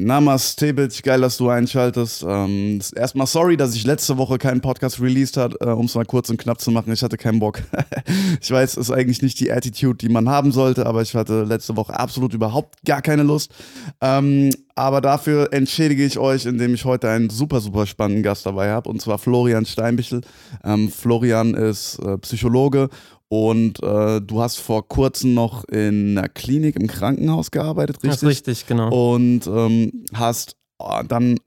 Namaste, Bitch. Geil, dass du einschaltest. Ähm, erstmal sorry, dass ich letzte Woche keinen Podcast released hat, äh, um es mal kurz und knapp zu machen. Ich hatte keinen Bock. ich weiß, es ist eigentlich nicht die Attitude, die man haben sollte, aber ich hatte letzte Woche absolut überhaupt gar keine Lust. Ähm, aber dafür entschädige ich euch, indem ich heute einen super, super spannenden Gast dabei habe, und zwar Florian Steinbichel. Ähm, Florian ist äh, Psychologe und äh, du hast vor kurzem noch in einer Klinik im Krankenhaus gearbeitet, richtig? Das ist richtig, genau. Und ähm, hast äh, dann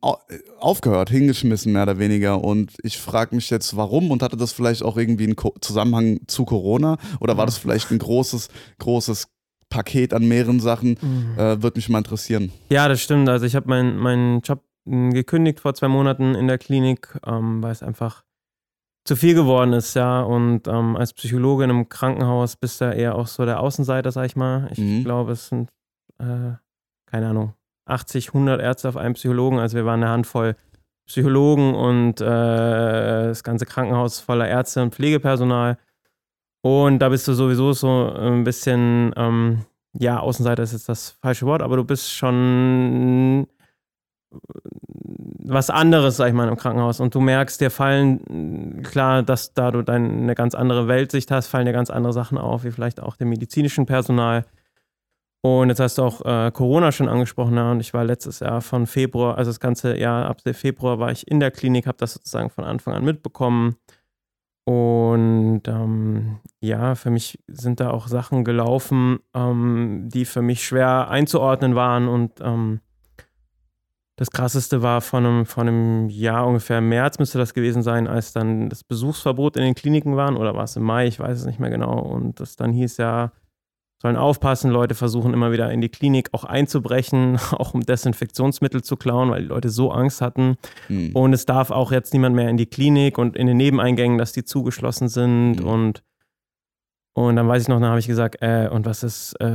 aufgehört, hingeschmissen, mehr oder weniger. Und ich frage mich jetzt, warum? Und hatte das vielleicht auch irgendwie einen Zusammenhang zu Corona? Oder war das vielleicht ein großes, großes Paket an mehreren Sachen? Mhm. Äh, Würde mich mal interessieren. Ja, das stimmt. Also ich habe meinen mein Job hm, gekündigt vor zwei Monaten in der Klinik, ähm, weil es einfach zu viel geworden ist, ja. Und ähm, als Psychologe in einem Krankenhaus bist du ja eher auch so der Außenseiter, sag ich mal. Ich mhm. glaube, es sind, äh, keine Ahnung, 80, 100 Ärzte auf einem Psychologen. Also wir waren eine Handvoll Psychologen und äh, das ganze Krankenhaus voller Ärzte und Pflegepersonal. Und da bist du sowieso so ein bisschen, ähm, ja, Außenseiter ist jetzt das falsche Wort, aber du bist schon was anderes, sag ich mal, im Krankenhaus. Und du merkst, dir fallen, klar, dass da du dein, eine ganz andere Weltsicht hast, fallen dir ganz andere Sachen auf, wie vielleicht auch dem medizinischen Personal. Und jetzt hast du auch äh, Corona schon angesprochen, ja, und ich war letztes Jahr von Februar, also das ganze Jahr ab Februar war ich in der Klinik, habe das sozusagen von Anfang an mitbekommen. Und ähm, ja, für mich sind da auch Sachen gelaufen, ähm, die für mich schwer einzuordnen waren und ähm, das krasseste war vor einem, vor einem Jahr, ungefähr im März müsste das gewesen sein, als dann das Besuchsverbot in den Kliniken war. Oder war es im Mai? Ich weiß es nicht mehr genau. Und das dann hieß ja, sollen aufpassen, Leute versuchen immer wieder in die Klinik auch einzubrechen, auch um Desinfektionsmittel zu klauen, weil die Leute so Angst hatten. Mhm. Und es darf auch jetzt niemand mehr in die Klinik und in den Nebeneingängen, dass die zugeschlossen sind. Mhm. Und und dann weiß ich noch, dann habe ich gesagt, äh, und was ist, äh,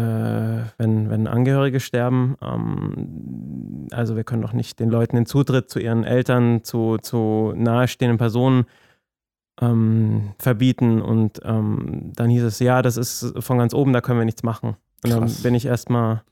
wenn, wenn Angehörige sterben? Ähm, also wir können doch nicht den Leuten den Zutritt zu ihren Eltern, zu, zu nahestehenden Personen ähm, verbieten. Und ähm, dann hieß es, ja, das ist von ganz oben, da können wir nichts machen. Und dann bin ich erstmal,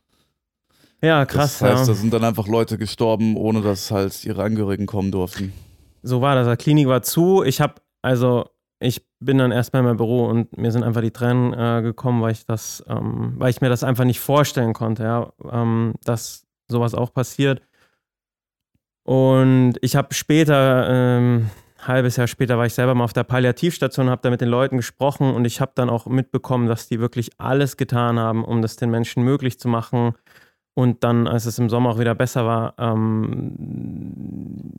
ja, krass. Das heißt, ja. da sind dann einfach Leute gestorben, ohne dass halt ihre Angehörigen kommen durften. So war das. Die Klinik war zu. Ich habe, also ich bin dann erstmal in mein Büro und mir sind einfach die Tränen äh, gekommen, weil ich das, ähm, weil ich mir das einfach nicht vorstellen konnte, ja, ähm, dass sowas auch passiert. Und ich habe später, ähm, halbes Jahr später, war ich selber mal auf der Palliativstation, habe da mit den Leuten gesprochen und ich habe dann auch mitbekommen, dass die wirklich alles getan haben, um das den Menschen möglich zu machen, und dann, als es im Sommer auch wieder besser war, ähm,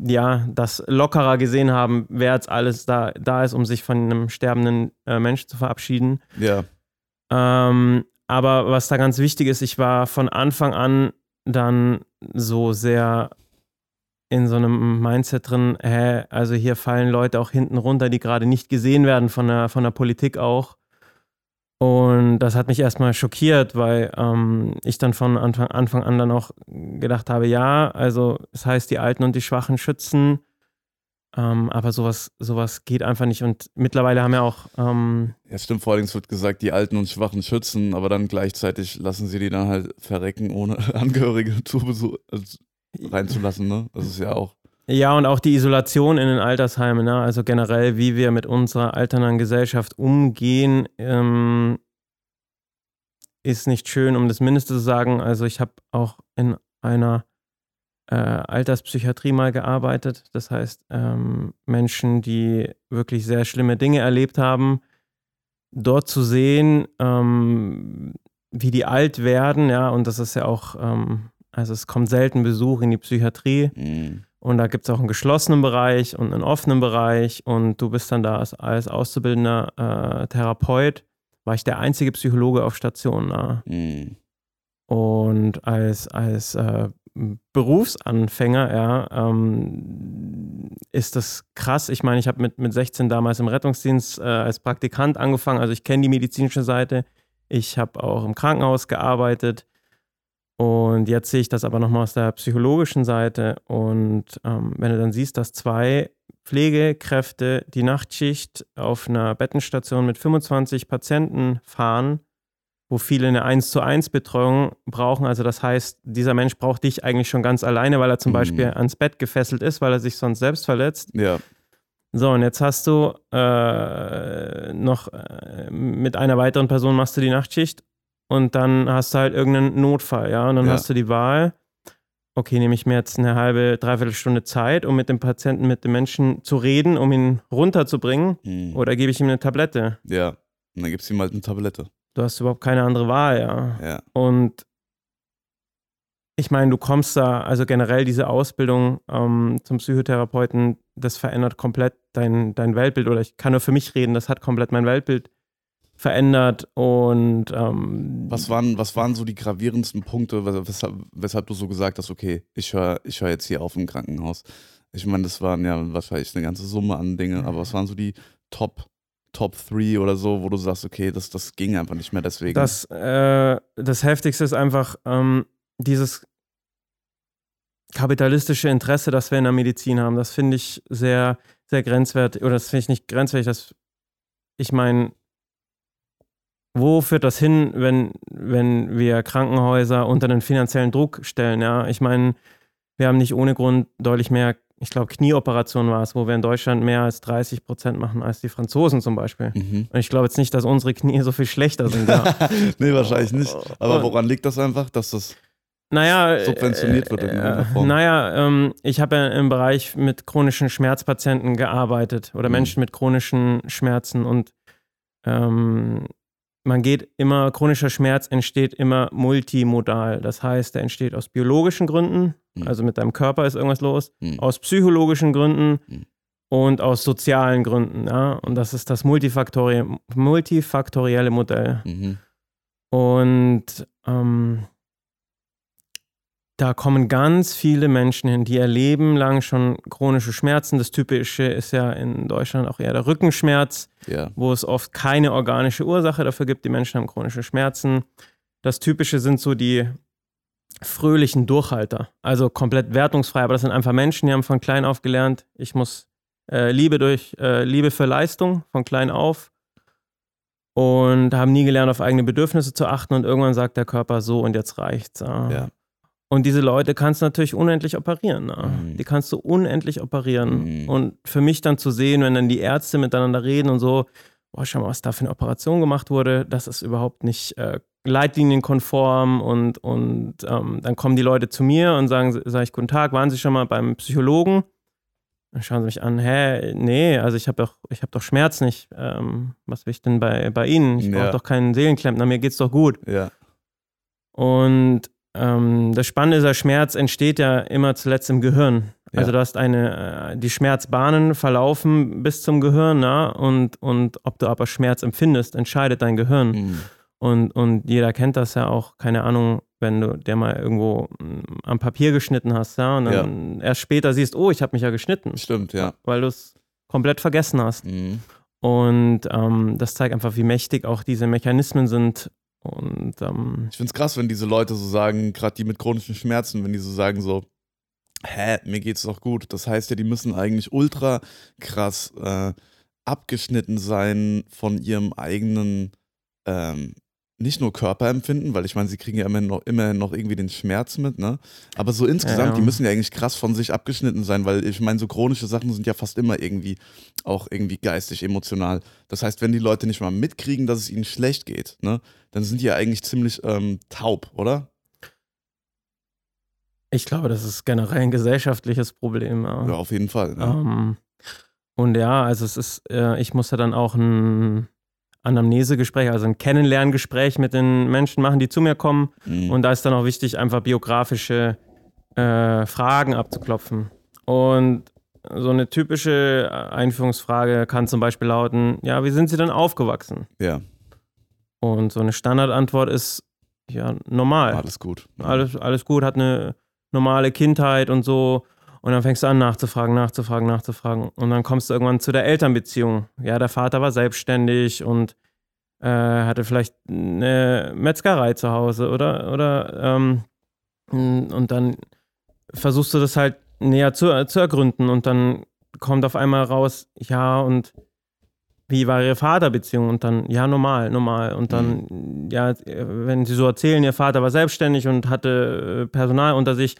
ja, das lockerer gesehen haben, wer jetzt alles da, da ist, um sich von einem sterbenden äh, Menschen zu verabschieden. Ja. Ähm, aber was da ganz wichtig ist, ich war von Anfang an dann so sehr in so einem Mindset drin, hä, also hier fallen Leute auch hinten runter, die gerade nicht gesehen werden von der, von der Politik auch. Und das hat mich erstmal schockiert, weil ähm, ich dann von Anfang, Anfang an dann auch gedacht habe, ja, also das heißt, die Alten und die Schwachen schützen, ähm, aber sowas, sowas geht einfach nicht. Und mittlerweile haben ja auch. Ähm, ja, stimmt, vor allem es wird gesagt, die Alten und Schwachen schützen, aber dann gleichzeitig lassen sie die dann halt verrecken, ohne Angehörige zu also reinzulassen, ne? Das ist ja auch. Ja, und auch die Isolation in den Altersheimen, ne? also generell, wie wir mit unserer alternden Gesellschaft umgehen, ähm, ist nicht schön, um das Mindeste zu sagen. Also ich habe auch in einer äh, Alterspsychiatrie mal gearbeitet. Das heißt, ähm, Menschen, die wirklich sehr schlimme Dinge erlebt haben, dort zu sehen, ähm, wie die alt werden, ja, und das ist ja auch, ähm, also es kommt selten Besuch in die Psychiatrie. Mhm. Und da gibt es auch einen geschlossenen Bereich und einen offenen Bereich. Und du bist dann da als, als auszubildender äh, Therapeut, war ich der einzige Psychologe auf Station. Ne? Mhm. Und als, als äh, Berufsanfänger, ja, ähm, ist das krass. Ich meine, ich habe mit, mit 16 damals im Rettungsdienst äh, als Praktikant angefangen. Also ich kenne die medizinische Seite. Ich habe auch im Krankenhaus gearbeitet. Und jetzt sehe ich das aber nochmal aus der psychologischen Seite. Und ähm, wenn du dann siehst, dass zwei Pflegekräfte die Nachtschicht auf einer Bettenstation mit 25 Patienten fahren wo viele eine 1 zu 1 Betreuung brauchen. Also das heißt, dieser Mensch braucht dich eigentlich schon ganz alleine, weil er zum Mhm. Beispiel ans Bett gefesselt ist, weil er sich sonst selbst verletzt. Ja. So, und jetzt hast du äh, noch äh, mit einer weiteren Person machst du die Nachtschicht und dann hast du halt irgendeinen Notfall, ja, und dann Ja. hast du die Wahl, okay, nehme ich mir jetzt eine halbe, dreiviertel Stunde Zeit, um mit dem Patienten, mit dem Menschen zu reden, um ihn runterzubringen, Mhm. oder gebe ich ihm eine Tablette? Ja. Und dann gibst du ihm halt eine Tablette. Du hast überhaupt keine andere Wahl, ja. Ja. Und ich meine, du kommst da, also generell diese Ausbildung ähm, zum Psychotherapeuten, das verändert komplett dein, dein Weltbild. Oder ich kann nur für mich reden, das hat komplett mein Weltbild verändert. Und ähm, Was waren, was waren so die gravierendsten Punkte, wes- weshalb, weshalb du so gesagt hast, okay, ich höre ich hör jetzt hier auf im Krankenhaus? Ich meine, das waren ja wahrscheinlich eine ganze Summe an Dingen, aber was waren so die Top, Top 3 oder so, wo du sagst, okay, das, das ging einfach nicht mehr deswegen? das, äh, das Heftigste ist einfach ähm, dieses kapitalistische Interesse, das wir in der Medizin haben. Das finde ich sehr, sehr grenzwertig. Oder das finde ich nicht grenzwertig. Das, ich meine, wo führt das hin, wenn, wenn wir Krankenhäuser unter den finanziellen Druck stellen? Ja, ich meine, wir haben nicht ohne Grund deutlich mehr, ich glaube, Knieoperationen war es, wo wir in Deutschland mehr als 30 Prozent machen als die Franzosen zum Beispiel. mhm. Und ich glaube jetzt nicht, dass unsere Knie so viel schlechter sind. Ja. nee, wahrscheinlich nicht. Aber woran liegt das einfach, dass das. naja, subventioniert wird in irgendeiner äh, Form. Naja, ähm, ich habe ja im Bereich mit chronischen Schmerzpatienten gearbeitet oder Mhm. Menschen mit chronischen Schmerzen und ähm, man geht immer, chronischer Schmerz entsteht immer multimodal. Das heißt, er entsteht aus biologischen Gründen, Mhm. also mit deinem Körper ist irgendwas los, Mhm. aus psychologischen Gründen Mhm. und aus sozialen Gründen. Ja? Und das ist das multifaktori multifaktorielle Modell. Mhm. Und ähm, da kommen ganz viele Menschen hin, die ihr Leben lang schon chronische Schmerzen. Das Typische ist ja in Deutschland auch eher der Rückenschmerz, Ja. wo es oft keine organische Ursache dafür gibt. Die Menschen haben chronische Schmerzen. Das Typische sind so die fröhlichen Durchhalter, also komplett wertungsfrei, aber das sind einfach Menschen, die haben von klein auf gelernt, ich muss äh, Liebe durch äh, Liebe für Leistung von klein auf und haben nie gelernt, auf eigene Bedürfnisse zu achten und irgendwann sagt der Körper so und jetzt reicht's. Ja. Ja. Und diese Leute kannst du natürlich unendlich operieren. Ja. Mhm. Die kannst du unendlich operieren. Mhm. Und für mich dann zu sehen, wenn dann die Ärzte miteinander reden und so, boah, schau mal, was da für eine Operation gemacht wurde, das ist überhaupt nicht äh, leitlinienkonform und, und ähm, dann kommen die Leute zu mir und sagen, sage ich, guten Tag, waren Sie schon mal beim Psychologen? Dann schauen sie mich an, hä, nee, also ich habe doch, ich habe doch Schmerz nicht. Ähm, was will ich denn bei, bei Ihnen? Ich Ja. brauche doch keinen Seelenklempner, mir geht's doch gut. Ja. Und ähm, das Spannende ist, der Schmerz entsteht ja immer zuletzt im Gehirn. Ja. Also du hast eine, äh, die Schmerzbahnen verlaufen bis zum Gehirn, na? Und, und ob du aber Schmerz empfindest, entscheidet dein Gehirn. Mhm. Und, und jeder kennt das ja auch, keine Ahnung, wenn du dir mal irgendwo mm, am Papier geschnitten hast, ja, und dann erst später siehst, oh, ich habe mich ja geschnitten, Stimmt, ja. weil du es komplett vergessen hast. Mhm. Und ähm, das zeigt einfach, wie mächtig auch diese Mechanismen sind. Und ähm, Ich find's krass, wenn diese Leute so sagen, gerade die mit chronischen Schmerzen, wenn die so sagen so, hä, mir geht's doch gut. Das heißt ja, die müssen eigentlich ultra krass äh, abgeschnitten sein von ihrem eigenen, ähm, nicht nur Körperempfinden, weil ich meine, sie kriegen ja immerhin noch, immerhin noch irgendwie den Schmerz mit, ne? Aber so insgesamt, Ja. die müssen ja eigentlich krass von sich abgeschnitten sein, weil ich meine, so chronische Sachen sind ja fast immer irgendwie auch irgendwie geistig, emotional. Das heißt, wenn die Leute nicht mal mitkriegen, dass es ihnen schlecht geht, ne, dann sind die ja eigentlich ziemlich ähm, taub, oder? ich glaube, das ist generell ein gesellschaftliches Problem. Ja. Ja, auf jeden Fall. Ne? Ähm, und ja, also es ist, äh, ich musste dann auch ein Anamnesegespräch, also ein Kennenlerngespräch mit den Menschen machen, die zu mir kommen. Mhm. Und da ist dann auch wichtig, einfach biografische äh, Fragen abzuklopfen. Und so eine typische Einführungsfrage kann zum Beispiel lauten: Ja, wie sind Sie denn aufgewachsen? ja, Und so eine Standardantwort ist: Ja, normal. alles gut. Alles, alles gut, hat eine normale Kindheit und so. Und dann fängst du an nachzufragen, nachzufragen, nachzufragen. Und dann kommst du irgendwann zu der Elternbeziehung. Ja, der Vater war selbstständig und äh, hatte vielleicht eine Metzgerei zu Hause oder, oder ähm, und dann versuchst du das halt näher zu, zu ergründen und dann kommt auf einmal raus, ja, und wie war ihre Vaterbeziehung? Und dann, ja, normal, normal. Und dann, mhm. ja, wenn sie so erzählen, ihr Vater war selbstständig und hatte äh, Personal unter sich,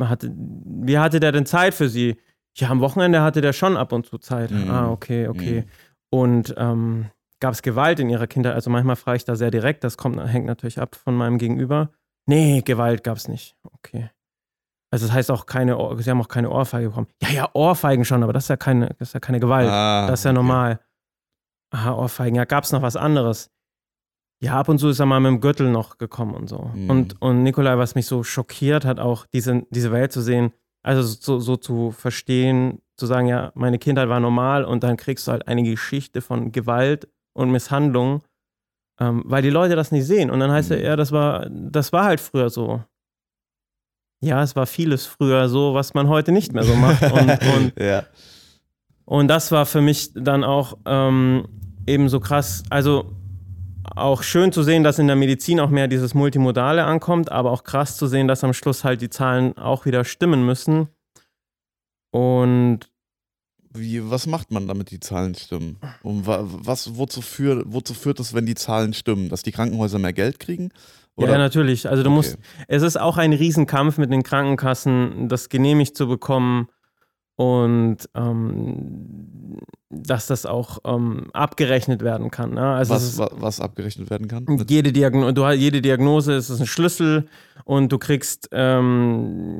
hatte, wie hatte der denn Zeit für sie? Ja, am Wochenende hatte der schon ab und zu Zeit. Mhm. Ah, okay, okay. Mhm. Und ähm, gab es Gewalt in ihrer Kindheit? Also manchmal frage ich da sehr direkt, das kommt, hängt natürlich ab von meinem Gegenüber. Nee, Gewalt gab es nicht. Okay. Also das heißt auch keine, sie haben auch keine Ohrfeige bekommen. Ja, ja, Ohrfeigen schon, aber das ist ja keine, das ist ja keine Gewalt. Ah, das ist ja okay. normal. Aha, Ohrfeigen. Ja, gab es noch was anderes? Ja, ab und zu ist er mal mit dem Gürtel noch gekommen und so. Mhm. Und, und Nikolai, was mich so schockiert hat, auch diese, diese Welt zu sehen, also so, so zu verstehen, zu sagen, ja, meine Kindheit war normal und dann kriegst du halt eine Geschichte von Gewalt und Misshandlung, ähm, weil die Leute das nicht sehen. Und dann heißt mhm. ja, das war, das war halt früher so. Ja, es war vieles früher so, was man heute nicht mehr so macht. Und, und, ja. und das war für mich dann auch ähm, eben so krass. Also auch schön zu sehen, dass in der Medizin auch mehr dieses Multimodale ankommt, aber auch krass zu sehen, dass am Schluss halt die Zahlen auch wieder stimmen müssen. Und wie, was macht man, damit die Zahlen stimmen? Und was, wozu, führ, wozu führt es, wenn die Zahlen stimmen? Dass die Krankenhäuser mehr Geld kriegen? Oder? Ja, natürlich. Also du okay. musst, es ist auch ein Riesenkampf mit den Krankenkassen, das genehmigt zu bekommen und ähm, dass das auch ähm, abgerechnet werden kann. Ne? Also was, ist, was abgerechnet werden kann? Jede, Diagno du, jede Diagnose ist ein Schlüssel und du kriegst, ähm,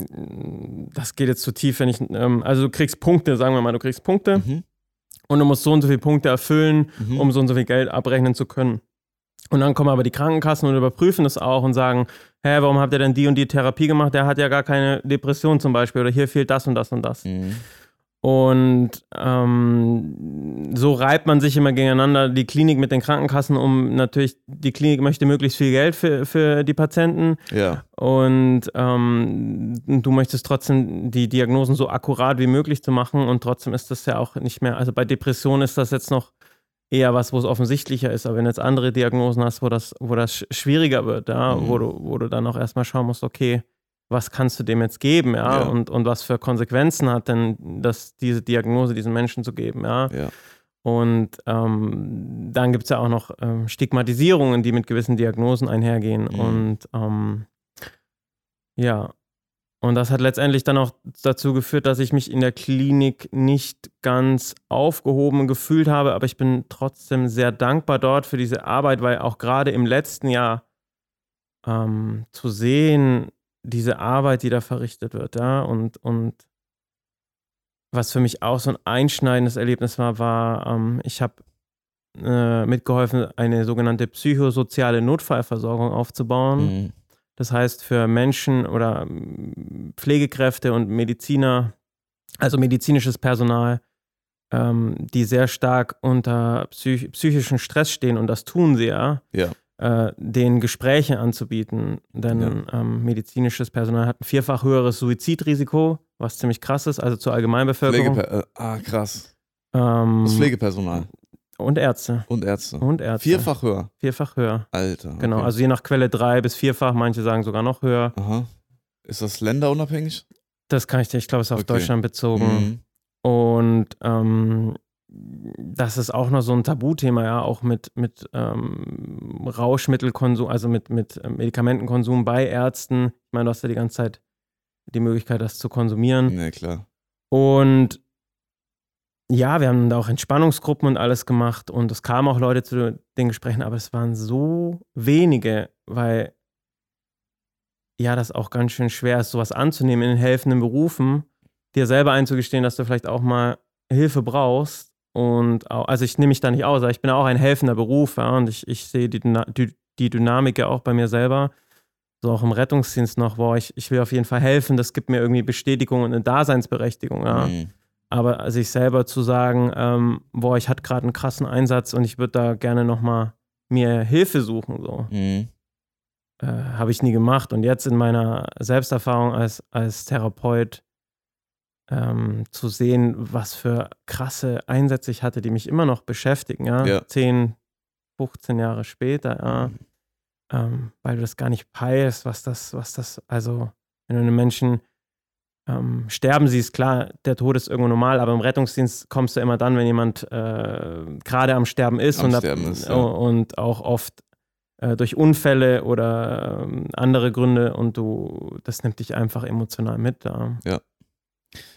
das geht jetzt zu tief, wenn ich, ähm, also du kriegst Punkte, sagen wir mal, du kriegst Punkte mhm. und du musst so und so viele Punkte erfüllen, mhm. um so und so viel Geld abrechnen zu können. Und dann kommen aber die Krankenkassen und überprüfen das auch und sagen, hä, warum habt ihr denn die und die Therapie gemacht? Der hat ja gar keine Depression zum Beispiel oder hier fehlt das und das und das. Mhm. Und ähm, so reibt man sich immer gegeneinander die Klinik mit den Krankenkassen, um natürlich, die Klinik möchte möglichst viel Geld für, für die Patienten. Ja. Und ähm, du möchtest trotzdem die Diagnosen so akkurat wie möglich zu machen. Und trotzdem ist das ja auch nicht mehr, also bei Depressionen ist das jetzt noch eher was, wo es offensichtlicher ist. Aber wenn du jetzt andere Diagnosen hast, wo das, wo das schwieriger wird, ja, mhm. wo, du, wo du dann auch erstmal schauen musst, okay, was kannst du dem jetzt geben, ja, ja. Und, und was für Konsequenzen hat denn das, diese Diagnose diesen Menschen zu geben, ja. ja. Und ähm, dann gibt es ja auch noch ähm, Stigmatisierungen, die mit gewissen Diagnosen einhergehen. Mhm. Und ähm, ja, und das hat letztendlich dann auch dazu geführt, dass ich mich in der Klinik nicht ganz aufgehoben gefühlt habe, aber ich bin trotzdem sehr dankbar dort für diese Arbeit, weil auch gerade im letzten Jahr ähm, zu sehen, diese Arbeit, die da verrichtet wird, ja, und, und was für mich auch so ein einschneidendes Erlebnis war, war, ähm, ich habe äh, mitgeholfen, eine sogenannte psychosoziale Notfallversorgung aufzubauen. Mhm das heißt, für Menschen oder mm, Pflegekräfte und Mediziner, also medizinisches Personal, ähm, die sehr stark unter psych psychischen Stress stehen, und das tun sie ja, ja. Äh, den Gespräche anzubieten. Denn ja. ähm, medizinisches Personal hat ein vierfach höheres Suizidrisiko, was ziemlich krass ist, also zur Allgemeinbevölkerung. Pflegeper äh, ah, krass. Ähm, das Pflegepersonal. Und Ärzte. Und Ärzte. Und Ärzte. Vierfach höher. Vierfach höher. Alter. Okay. Genau, also je nach Quelle drei bis vierfach, manche sagen sogar noch höher. Aha. Ist das länderunabhängig? Das kann ich dir, ich glaube, es ist auf okay. Deutschland bezogen. Mhm. Und ähm, das ist auch noch so ein Tabuthema, ja, auch mit, mit ähm, Rauschmittelkonsum, also mit, mit Medikamentenkonsum bei Ärzten. Ich meine, du hast ja die ganze Zeit die Möglichkeit, das zu konsumieren. Ja, klar. Und ja, wir haben da auch Entspannungsgruppen und alles gemacht und es kamen auch Leute zu den Gesprächen, aber es waren so wenige, weil ja, das auch ganz schön schwer ist, sowas anzunehmen in den helfenden Berufen, dir selber einzugestehen, dass du vielleicht auch mal Hilfe brauchst. Und auch, also ich nehme mich da nicht aus, aber ich bin auch ein helfender Beruf ja, und ich, ich sehe die, die, die Dynamik ja auch bei mir selber so auch im Rettungsdienst noch, wo ich, ich will auf jeden Fall helfen, das gibt mir irgendwie Bestätigung und eine Daseinsberechtigung. Ja. Mhm. Aber sich selber zu sagen, ähm, boah, ich hatte gerade einen krassen Einsatz und ich würde da gerne nochmal mir Hilfe suchen, so. Mhm. Äh, Habe ich nie gemacht. Und jetzt in meiner Selbsterfahrung als, als Therapeut ähm, zu sehen, was für krasse Einsätze ich hatte, die mich immer noch beschäftigen, ja. ja. 10, 15 Jahre später, ja. Mhm. Ähm, weil du das gar nicht peilst, was das, was das, also, wenn du einem Menschen ähm, sterben sie, ist klar, der Tod ist irgendwo normal, aber im Rettungsdienst kommst du immer dann, wenn jemand äh, gerade am Sterben ist, Am und, Sterben ist, ja. und auch oft äh, durch Unfälle oder ähm, andere Gründe und du, das nimmt dich einfach emotional mit. Ja.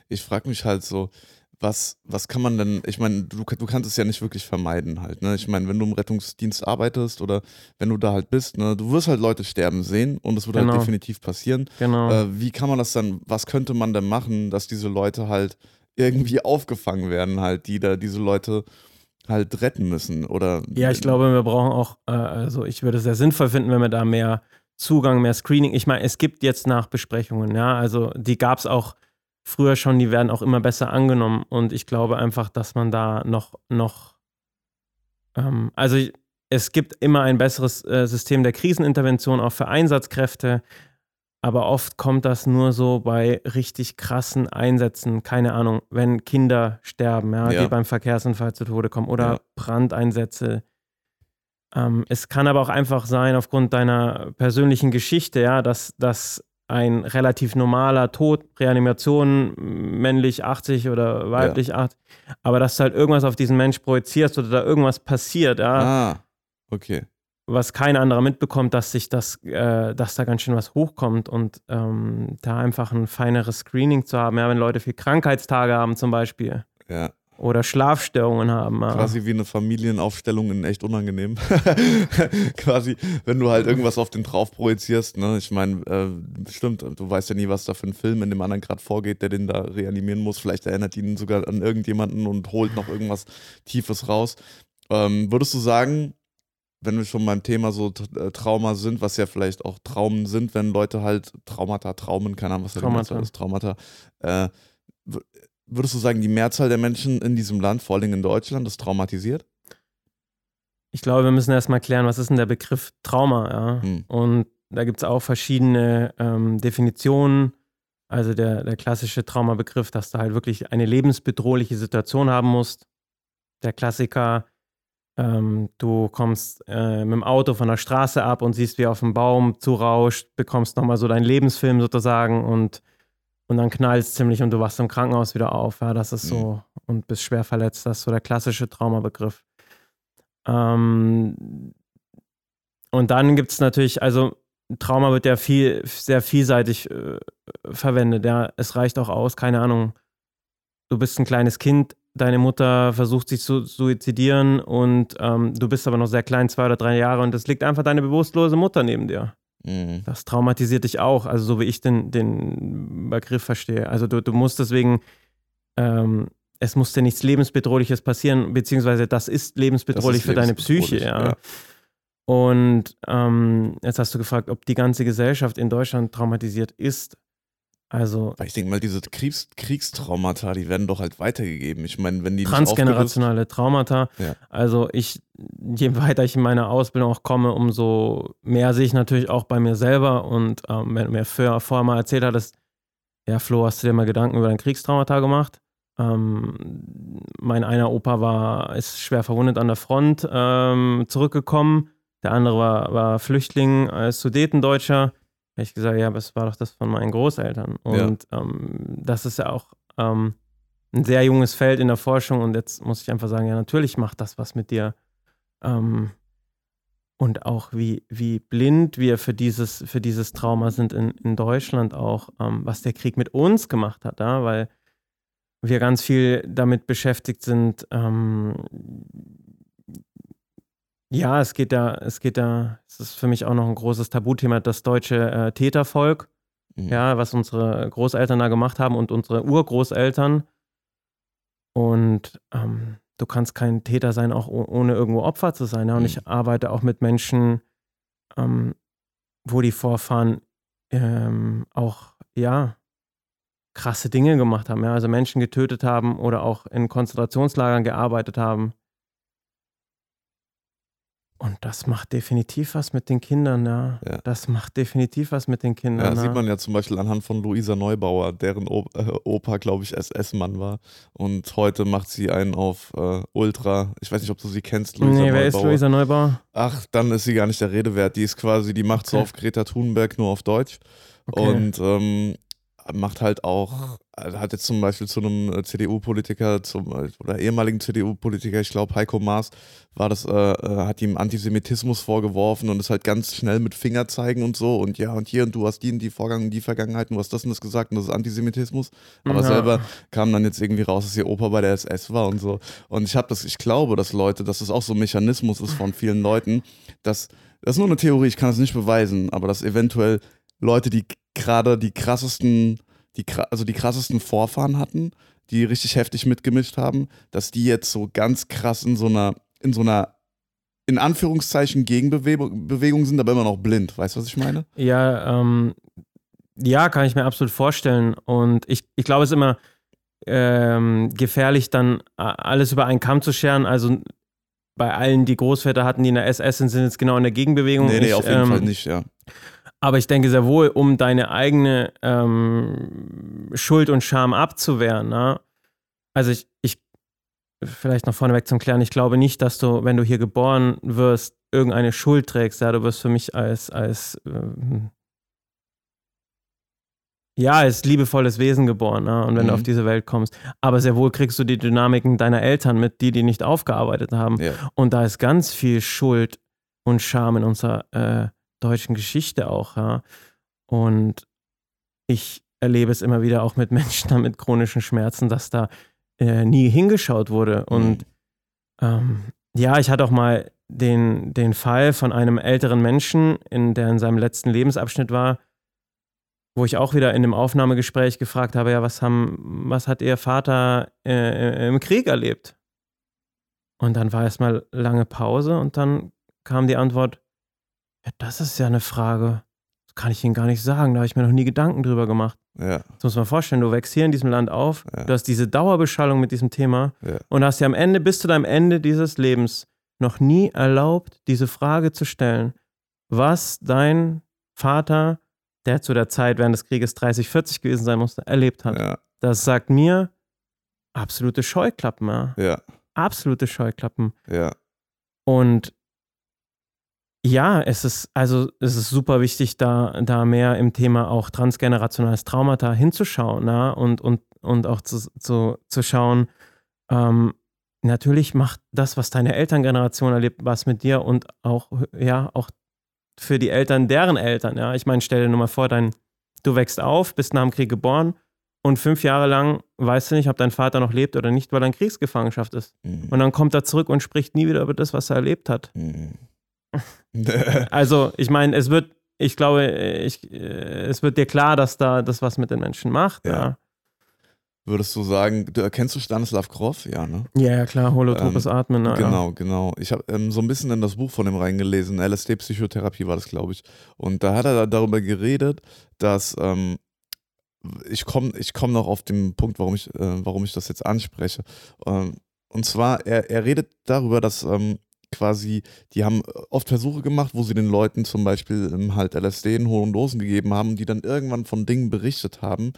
Ich frage mich halt so, was, was kann man denn, ich meine, du, du kannst es ja nicht wirklich vermeiden halt, ne? Ich meine, wenn du im Rettungsdienst arbeitest oder wenn du da halt bist, ne, du wirst halt Leute sterben sehen und es wird Genau. halt definitiv passieren. Genau. Äh, wie kann man das dann, was könnte man denn machen, dass diese Leute halt irgendwie aufgefangen werden, halt, die da diese Leute halt retten müssen? Oder Ja, ich glaube, wir brauchen auch, äh, also ich würde es sehr sinnvoll finden, wenn wir da mehr Zugang, mehr Screening. Ich meine, es gibt jetzt Nachbesprechungen, ja, also die gab es auch früher schon, die werden auch immer besser angenommen und ich glaube einfach, dass man da noch, noch, ähm, also es gibt immer ein besseres äh, System der Krisenintervention auch für Einsatzkräfte, aber oft kommt das nur so bei richtig krassen Einsätzen, keine Ahnung, wenn Kinder sterben, ja, Ja. die beim Verkehrsunfall zu Tode kommen oder Ja. Brandeinsätze. Ähm, es kann aber auch einfach sein, aufgrund deiner persönlichen Geschichte, ja, dass, dass ein relativ normaler Tod, Reanimation, männlich 80 oder weiblich 8, aber dass du halt irgendwas auf diesen Mensch projizierst oder da irgendwas passiert, ja, Ah, okay. was kein anderer mitbekommt, dass sich das, äh, dass da ganz schön was hochkommt und ähm, da einfach ein feineres Screening zu haben, ja, wenn Leute viel Krankheitstage haben zum Beispiel. Ja, oder Schlafstörungen haben. Ja. quasi wie eine Familienaufstellung in echt unangenehm. quasi, wenn du halt irgendwas auf den drauf projizierst, ne? Ich meine, äh, stimmt, du weißt ja nie, was da für ein Film in dem anderen gerade vorgeht, der den da reanimieren muss. Vielleicht erinnert ihn sogar an irgendjemanden und holt noch irgendwas Tiefes raus. Ähm, würdest du sagen, wenn wir schon beim Thema so äh, Trauma sind, was ja vielleicht auch Traumen sind, wenn Leute halt Traumata, Traumen, keine Ahnung, was da Traumata. Mehrzahl ist, Traumata, äh, würdest du sagen, die Mehrzahl der Menschen in diesem Land, vor allem in Deutschland, ist traumatisiert? Ich glaube, wir müssen erstmal klären, was ist denn der Begriff Trauma, ja. Hm. Und da gibt es auch verschiedene ähm, Definitionen. Also der, der klassische Traumabegriff, dass du halt wirklich eine lebensbedrohliche Situation haben musst. Der Klassiker, ähm, du kommst äh, mit dem Auto von der Straße ab und siehst, wie auf dem Baum zurauscht, bekommst nochmal so deinen Lebensfilm sozusagen und, und dann knallt es ziemlich und du wachst im Krankenhaus wieder auf. Ja, das ist so, und bist schwer verletzt. Das ist so der klassische Traumabegriff. Ähm, und dann gibt es natürlich, also Trauma wird ja viel, sehr vielseitig äh, verwendet. Ja, es reicht auch aus, keine Ahnung. Du bist ein kleines Kind, deine Mutter versucht sich zu suizidieren und ähm, du bist aber noch sehr klein, zwei oder drei Jahre, und es liegt einfach deine bewusstlose Mutter neben dir. Mhm. Das traumatisiert dich auch, also so wie ich den, den Begriff verstehe. Also du, du musst deswegen, ähm, es muss dir nichts lebensbedrohliches passieren, beziehungsweise das ist lebensbedrohlich Das ist für deine Psyche, lebensbedrohlich, ja. ja. Und ähm, jetzt hast du gefragt, ob die ganze Gesellschaft in Deutschland traumatisiert ist. Also Weil ich denke mal, diese Kriegs Kriegstraumata, die werden doch halt weitergegeben. Ich meine, wenn die transgenerationale Traumata. Ja. Also ich, je weiter ich in meiner Ausbildung auch komme, umso mehr sehe ich natürlich auch bei mir selber. Und ähm, wenn du mir vorher, vorher mal erzählt hattest, ja Flo, hast du dir mal Gedanken über dein Kriegstraumata gemacht? Ähm, mein einer Opa war, ist schwer verwundet an der Front ähm, zurückgekommen. Der andere war, war Flüchtling als Sudetendeutscher. Habe ich gesagt, ja, aber es war doch das von meinen Großeltern. Und ähm, das ist ja auch ähm, ein sehr junges Feld in der Forschung und jetzt muss ich einfach sagen, ja, natürlich macht das was mit dir. Ähm, und auch wie, wie blind wir für dieses, für dieses Trauma sind in, in Deutschland auch, ähm, was der Krieg mit uns gemacht hat, ja? weil wir ganz viel damit beschäftigt sind. Ja, es geht da, es geht da, es ist für mich auch noch ein großes Tabuthema, das deutsche äh, Tätervolk Mhm. ja, was unsere Großeltern da gemacht haben und unsere Urgroßeltern. Und ähm, du kannst kein Täter sein, auch oh- ohne irgendwo Opfer zu sein. Ja? Und Mhm. ich arbeite auch mit Menschen, ähm, wo die Vorfahren ähm, auch, ja, krasse Dinge gemacht haben. Ja? Also Menschen getötet haben oder auch in Konzentrationslagern gearbeitet haben. Und das macht definitiv was mit den Kindern, ja. Ja. Das macht definitiv was mit den Ja, Kindern. das ja. sieht man ja zum Beispiel anhand von Luisa Neubauer, deren äh, Opa, glaube ich, SS-Mann war. Und heute macht sie einen auf äh, Ultra. Ich weiß nicht, ob du sie kennst, Luisa nee, wer Neubauer. ist Luisa Neubauer? Ach, dann ist sie gar nicht der Rede wert. Die ist quasi, die macht so Okay. auf Greta Thunberg nur auf Deutsch. Okay. Und ähm, macht halt auch, also hat jetzt zum Beispiel zu einem äh, CDU-Politiker zum, äh, oder ehemaligen CDU-Politiker, ich glaube Heiko Maas, war das, äh, äh, hat ihm Antisemitismus vorgeworfen und ist halt ganz schnell mit Finger zeigen und so und ja und hier und du hast die in die Vorgang, die Vergangenheit und du hast das und das gesagt und das ist Antisemitismus. Aber ja. selber kam dann jetzt irgendwie raus, dass ihr Opa bei der SS war und so. Und ich habe das, ich glaube, dass Leute, dass das auch so ein Mechanismus ist von vielen Leuten, dass das ist nur eine Theorie, ich kann es nicht beweisen, aber dass eventuell Leute, die gerade die krassesten, die, also die krassesten Vorfahren hatten, die richtig heftig mitgemischt haben, dass die jetzt so ganz krass in so einer, in so einer, in Anführungszeichen Gegenbewegung sind, aber immer noch blind. Weißt du, was ich meine? Ja, ähm, ja, kann ich mir absolut vorstellen. Und ich, ich glaube, es ist immer ähm, gefährlich, dann alles über einen Kamm zu scheren. Also bei allen, die Großväter hatten, die in der SS sind, sind jetzt genau in der Gegenbewegung. Nee, nee, ich, auf jeden ähm, Fall nicht, ja. Aber ich denke sehr wohl, um deine eigene ähm, Schuld und Scham abzuwehren. Ne? Also ich, ich, vielleicht noch vorneweg zum Klären, ich glaube nicht, dass du, wenn du hier geboren wirst, irgendeine Schuld trägst. Ja, du wirst für mich als, als ähm, ja, als liebevolles Wesen geboren, ne? und wenn mhm. du auf diese Welt kommst. Aber sehr wohl kriegst du die Dynamiken deiner Eltern mit, die die nicht aufgearbeitet haben. Ja. Und da ist ganz viel Schuld und Scham in unserer äh, deutschen Geschichte auch. Ja? Und ich erlebe es immer wieder auch mit Menschen mit chronischen Schmerzen, dass da äh, nie hingeschaut wurde. Und mhm. ähm, ja, ich hatte auch mal den, den Fall von einem älteren Menschen, in, der in seinem letzten Lebensabschnitt war, wo ich auch wieder in dem Aufnahmegespräch gefragt habe, ja, was haben, was hat Ihr Vater äh, im Krieg erlebt? Und dann war erstmal lange Pause und dann kam die Antwort, ja, das ist ja eine Frage. Das kann ich Ihnen gar nicht sagen. Da habe ich mir noch nie Gedanken drüber gemacht. Ja. Das muss man vorstellen, du wächst hier in diesem Land auf, ja. du hast diese Dauerbeschallung mit diesem Thema ja. und hast dir am Ende, bis zu deinem Ende dieses Lebens, noch nie erlaubt, diese Frage zu stellen, was dein Vater, der zu der Zeit während des Krieges 30, 40 gewesen sein musste, erlebt hat. Ja. Das sagt mir absolute Scheuklappen. Ja. ja. Absolute Scheuklappen. Ja. Und ja, es ist, also es ist super wichtig, da, da mehr im Thema auch transgenerationales Traumata hinzuschauen na? und, und, und auch zu, zu, zu schauen, ähm, natürlich macht das, was deine Elterngeneration erlebt, was mit dir und auch, ja, auch für die Eltern deren Eltern. Ja, ich meine, stell dir nur mal vor, dein, du wächst auf, bist nach dem Krieg geboren und fünf Jahre lang weißt du nicht, ob dein Vater noch lebt oder nicht, weil er in Kriegsgefangenschaft ist. Mhm. Und dann kommt er zurück und spricht nie wieder über das, was er erlebt hat. Mhm. also, ich meine, es wird, ich glaube, ich, es wird dir klar, dass da das was mit den Menschen macht. Ja. ja. Würdest du sagen, du erkennst du Stanislav Grof? Ja, ne? Ja, ja klar, holotropes ähm, Atmen. Na, genau, ja. genau. Ich habe ähm, so ein bisschen in das Buch von ihm reingelesen, LSD-Psychotherapie war das, glaube ich. Und da hat er darüber geredet, dass ähm, ich komme ich komm noch auf den Punkt, warum ich, äh, warum ich das jetzt anspreche. Ähm, und zwar, er, er redet darüber, dass ähm, quasi, die haben äh, oft Versuche gemacht, wo sie den Leuten zum Beispiel ähm, halt LSD in hohen Dosen gegeben haben, die dann irgendwann von Dingen berichtet haben,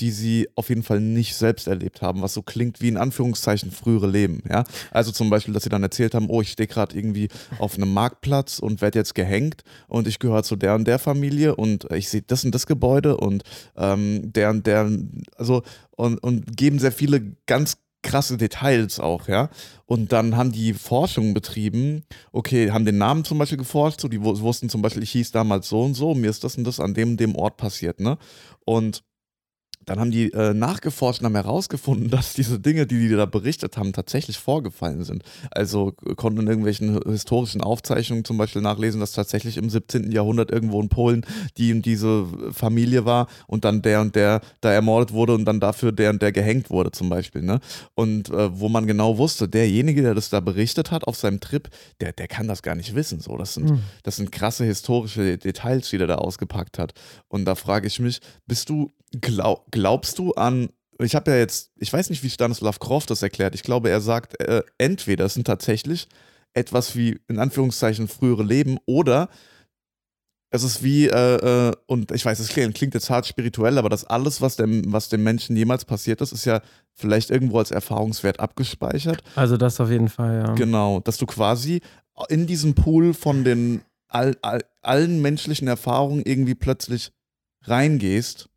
die sie auf jeden Fall nicht selbst erlebt haben, was so klingt wie in Anführungszeichen frühere Leben, ja. Also zum Beispiel, dass sie dann erzählt haben, oh, ich stehe gerade irgendwie auf einem Marktplatz und werde jetzt gehängt und ich gehöre zu der und der Familie und ich sehe das und das Gebäude und ähm, der und der, also und, und geben sehr viele ganz krasse Details auch, ja. Und dann haben die Forschung betrieben, okay, haben den Namen zum Beispiel geforscht, so die wussten zum Beispiel, ich hieß damals so und so, mir ist das und das an dem dem Ort passiert, ne? Und dann haben die äh, nachgeforscht und haben herausgefunden, dass diese Dinge, die die da berichtet haben, tatsächlich vorgefallen sind. Also konnten in irgendwelchen historischen Aufzeichnungen zum Beispiel nachlesen, dass tatsächlich im 17. Jahrhundert irgendwo in Polen die und diese Familie war und dann der und der da ermordet wurde und dann dafür der und der gehängt wurde zum Beispiel. Ne? Und äh, wo man genau wusste, derjenige, der das da berichtet hat auf seinem Trip, der, der kann das gar nicht wissen. So. Das, sind, mhm. das sind krasse historische Details, die der da ausgepackt hat. Und da frage ich mich, bist du Glaub, glaubst du an, ich habe ja jetzt, ich weiß nicht, wie Stanislav Grof das erklärt, ich glaube, er sagt, äh, entweder es sind tatsächlich etwas wie, in Anführungszeichen, frühere Leben oder es ist wie, äh, äh, und ich weiß, es klingt, klingt jetzt hart spirituell, aber das alles, was dem, was dem Menschen jemals passiert ist, ist ja vielleicht irgendwo als Erfahrungswert abgespeichert. Also das auf jeden Fall, ja. Genau, dass du quasi in diesem Pool von den all, all, allen menschlichen Erfahrungen irgendwie plötzlich reingehst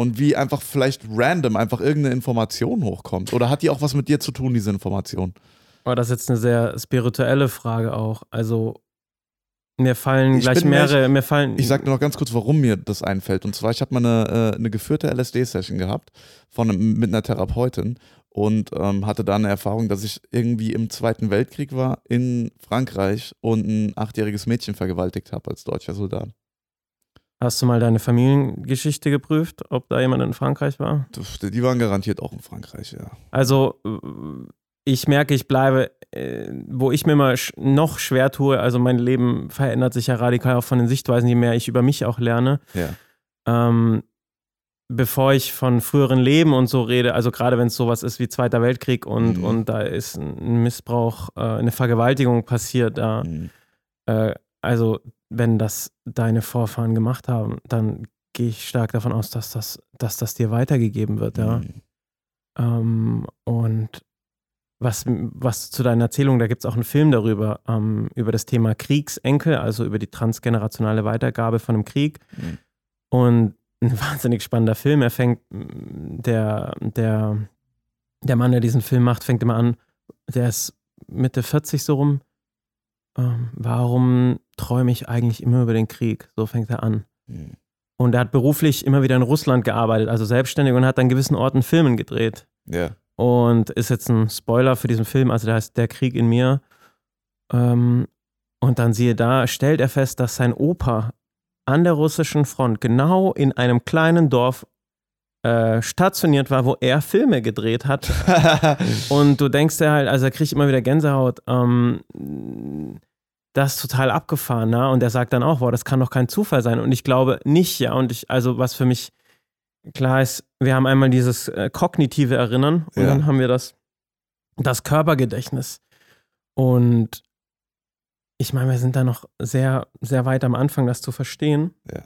und wie einfach vielleicht random einfach irgendeine Information hochkommt. Oder hat die auch was mit dir zu tun, diese Information? Aber das ist jetzt eine sehr spirituelle Frage auch. Also mir fallen Ich gleich mehrere, mir fallen. Ich sag nur noch ganz kurz, warum mir das einfällt. Und zwar, ich habe mal eine, äh, eine geführte LSD-Session gehabt von mit einer Therapeutin und ähm, hatte da eine Erfahrung, dass ich irgendwie im Zweiten Weltkrieg war in Frankreich und ein achtjähriges Mädchen vergewaltigt habe als deutscher Soldat. Hast du mal deine Familiengeschichte geprüft, ob da jemand in Frankreich war? Die waren garantiert auch in Frankreich, ja. Also ich merke, ich bleibe, äh, wo ich mir mal noch schwer tue, also mein Leben verändert sich ja radikal auch von den Sichtweisen, je mehr ich über mich auch lerne. Ja. Ähm, bevor ich von früheren Leben und so rede, also gerade wenn es sowas ist wie Zweiter Weltkrieg und, Mhm. und da ist ein Missbrauch, äh, eine Vergewaltigung passiert, da, Mhm. äh, also wenn das deine Vorfahren gemacht haben, dann gehe ich stark davon aus, dass das, dass das dir weitergegeben wird, ja. Mhm. Ähm, und was, was zu deiner Erzählung, da gibt es auch einen Film darüber, ähm, über das Thema Kriegsenkel, also über die transgenerationale Weitergabe von einem Krieg. Mhm. Und ein wahnsinnig spannender Film. Er fängt, der, der, der Mann, der diesen Film macht, fängt immer an, der ist Mitte 40 so rum. Ähm, warum träume ich eigentlich immer über den Krieg? So fängt er an. Mhm. Und er hat beruflich immer wieder in Russland gearbeitet, also selbstständig und hat an gewissen Orten Filmen gedreht. Ja. Und ist jetzt ein Spoiler für diesen Film, also der heißt Der Krieg in mir. Ähm, und dann siehe da, stellt er fest, dass sein Opa an der russischen Front genau in einem kleinen Dorf äh, stationiert war, wo er Filme gedreht hat. Und du denkst dir halt, also er kriegt immer wieder Gänsehaut. Ähm, das ist total abgefahren, ne? Und er sagt dann auch, boah, das kann doch kein Zufall sein. Und ich glaube nicht, ja. Und ich, also was für mich klar ist, wir haben einmal dieses äh, kognitive Erinnern und Ja. dann haben wir das, das Körpergedächtnis. Und ich meine, wir sind da noch sehr, sehr weit am Anfang, das zu verstehen. Ja.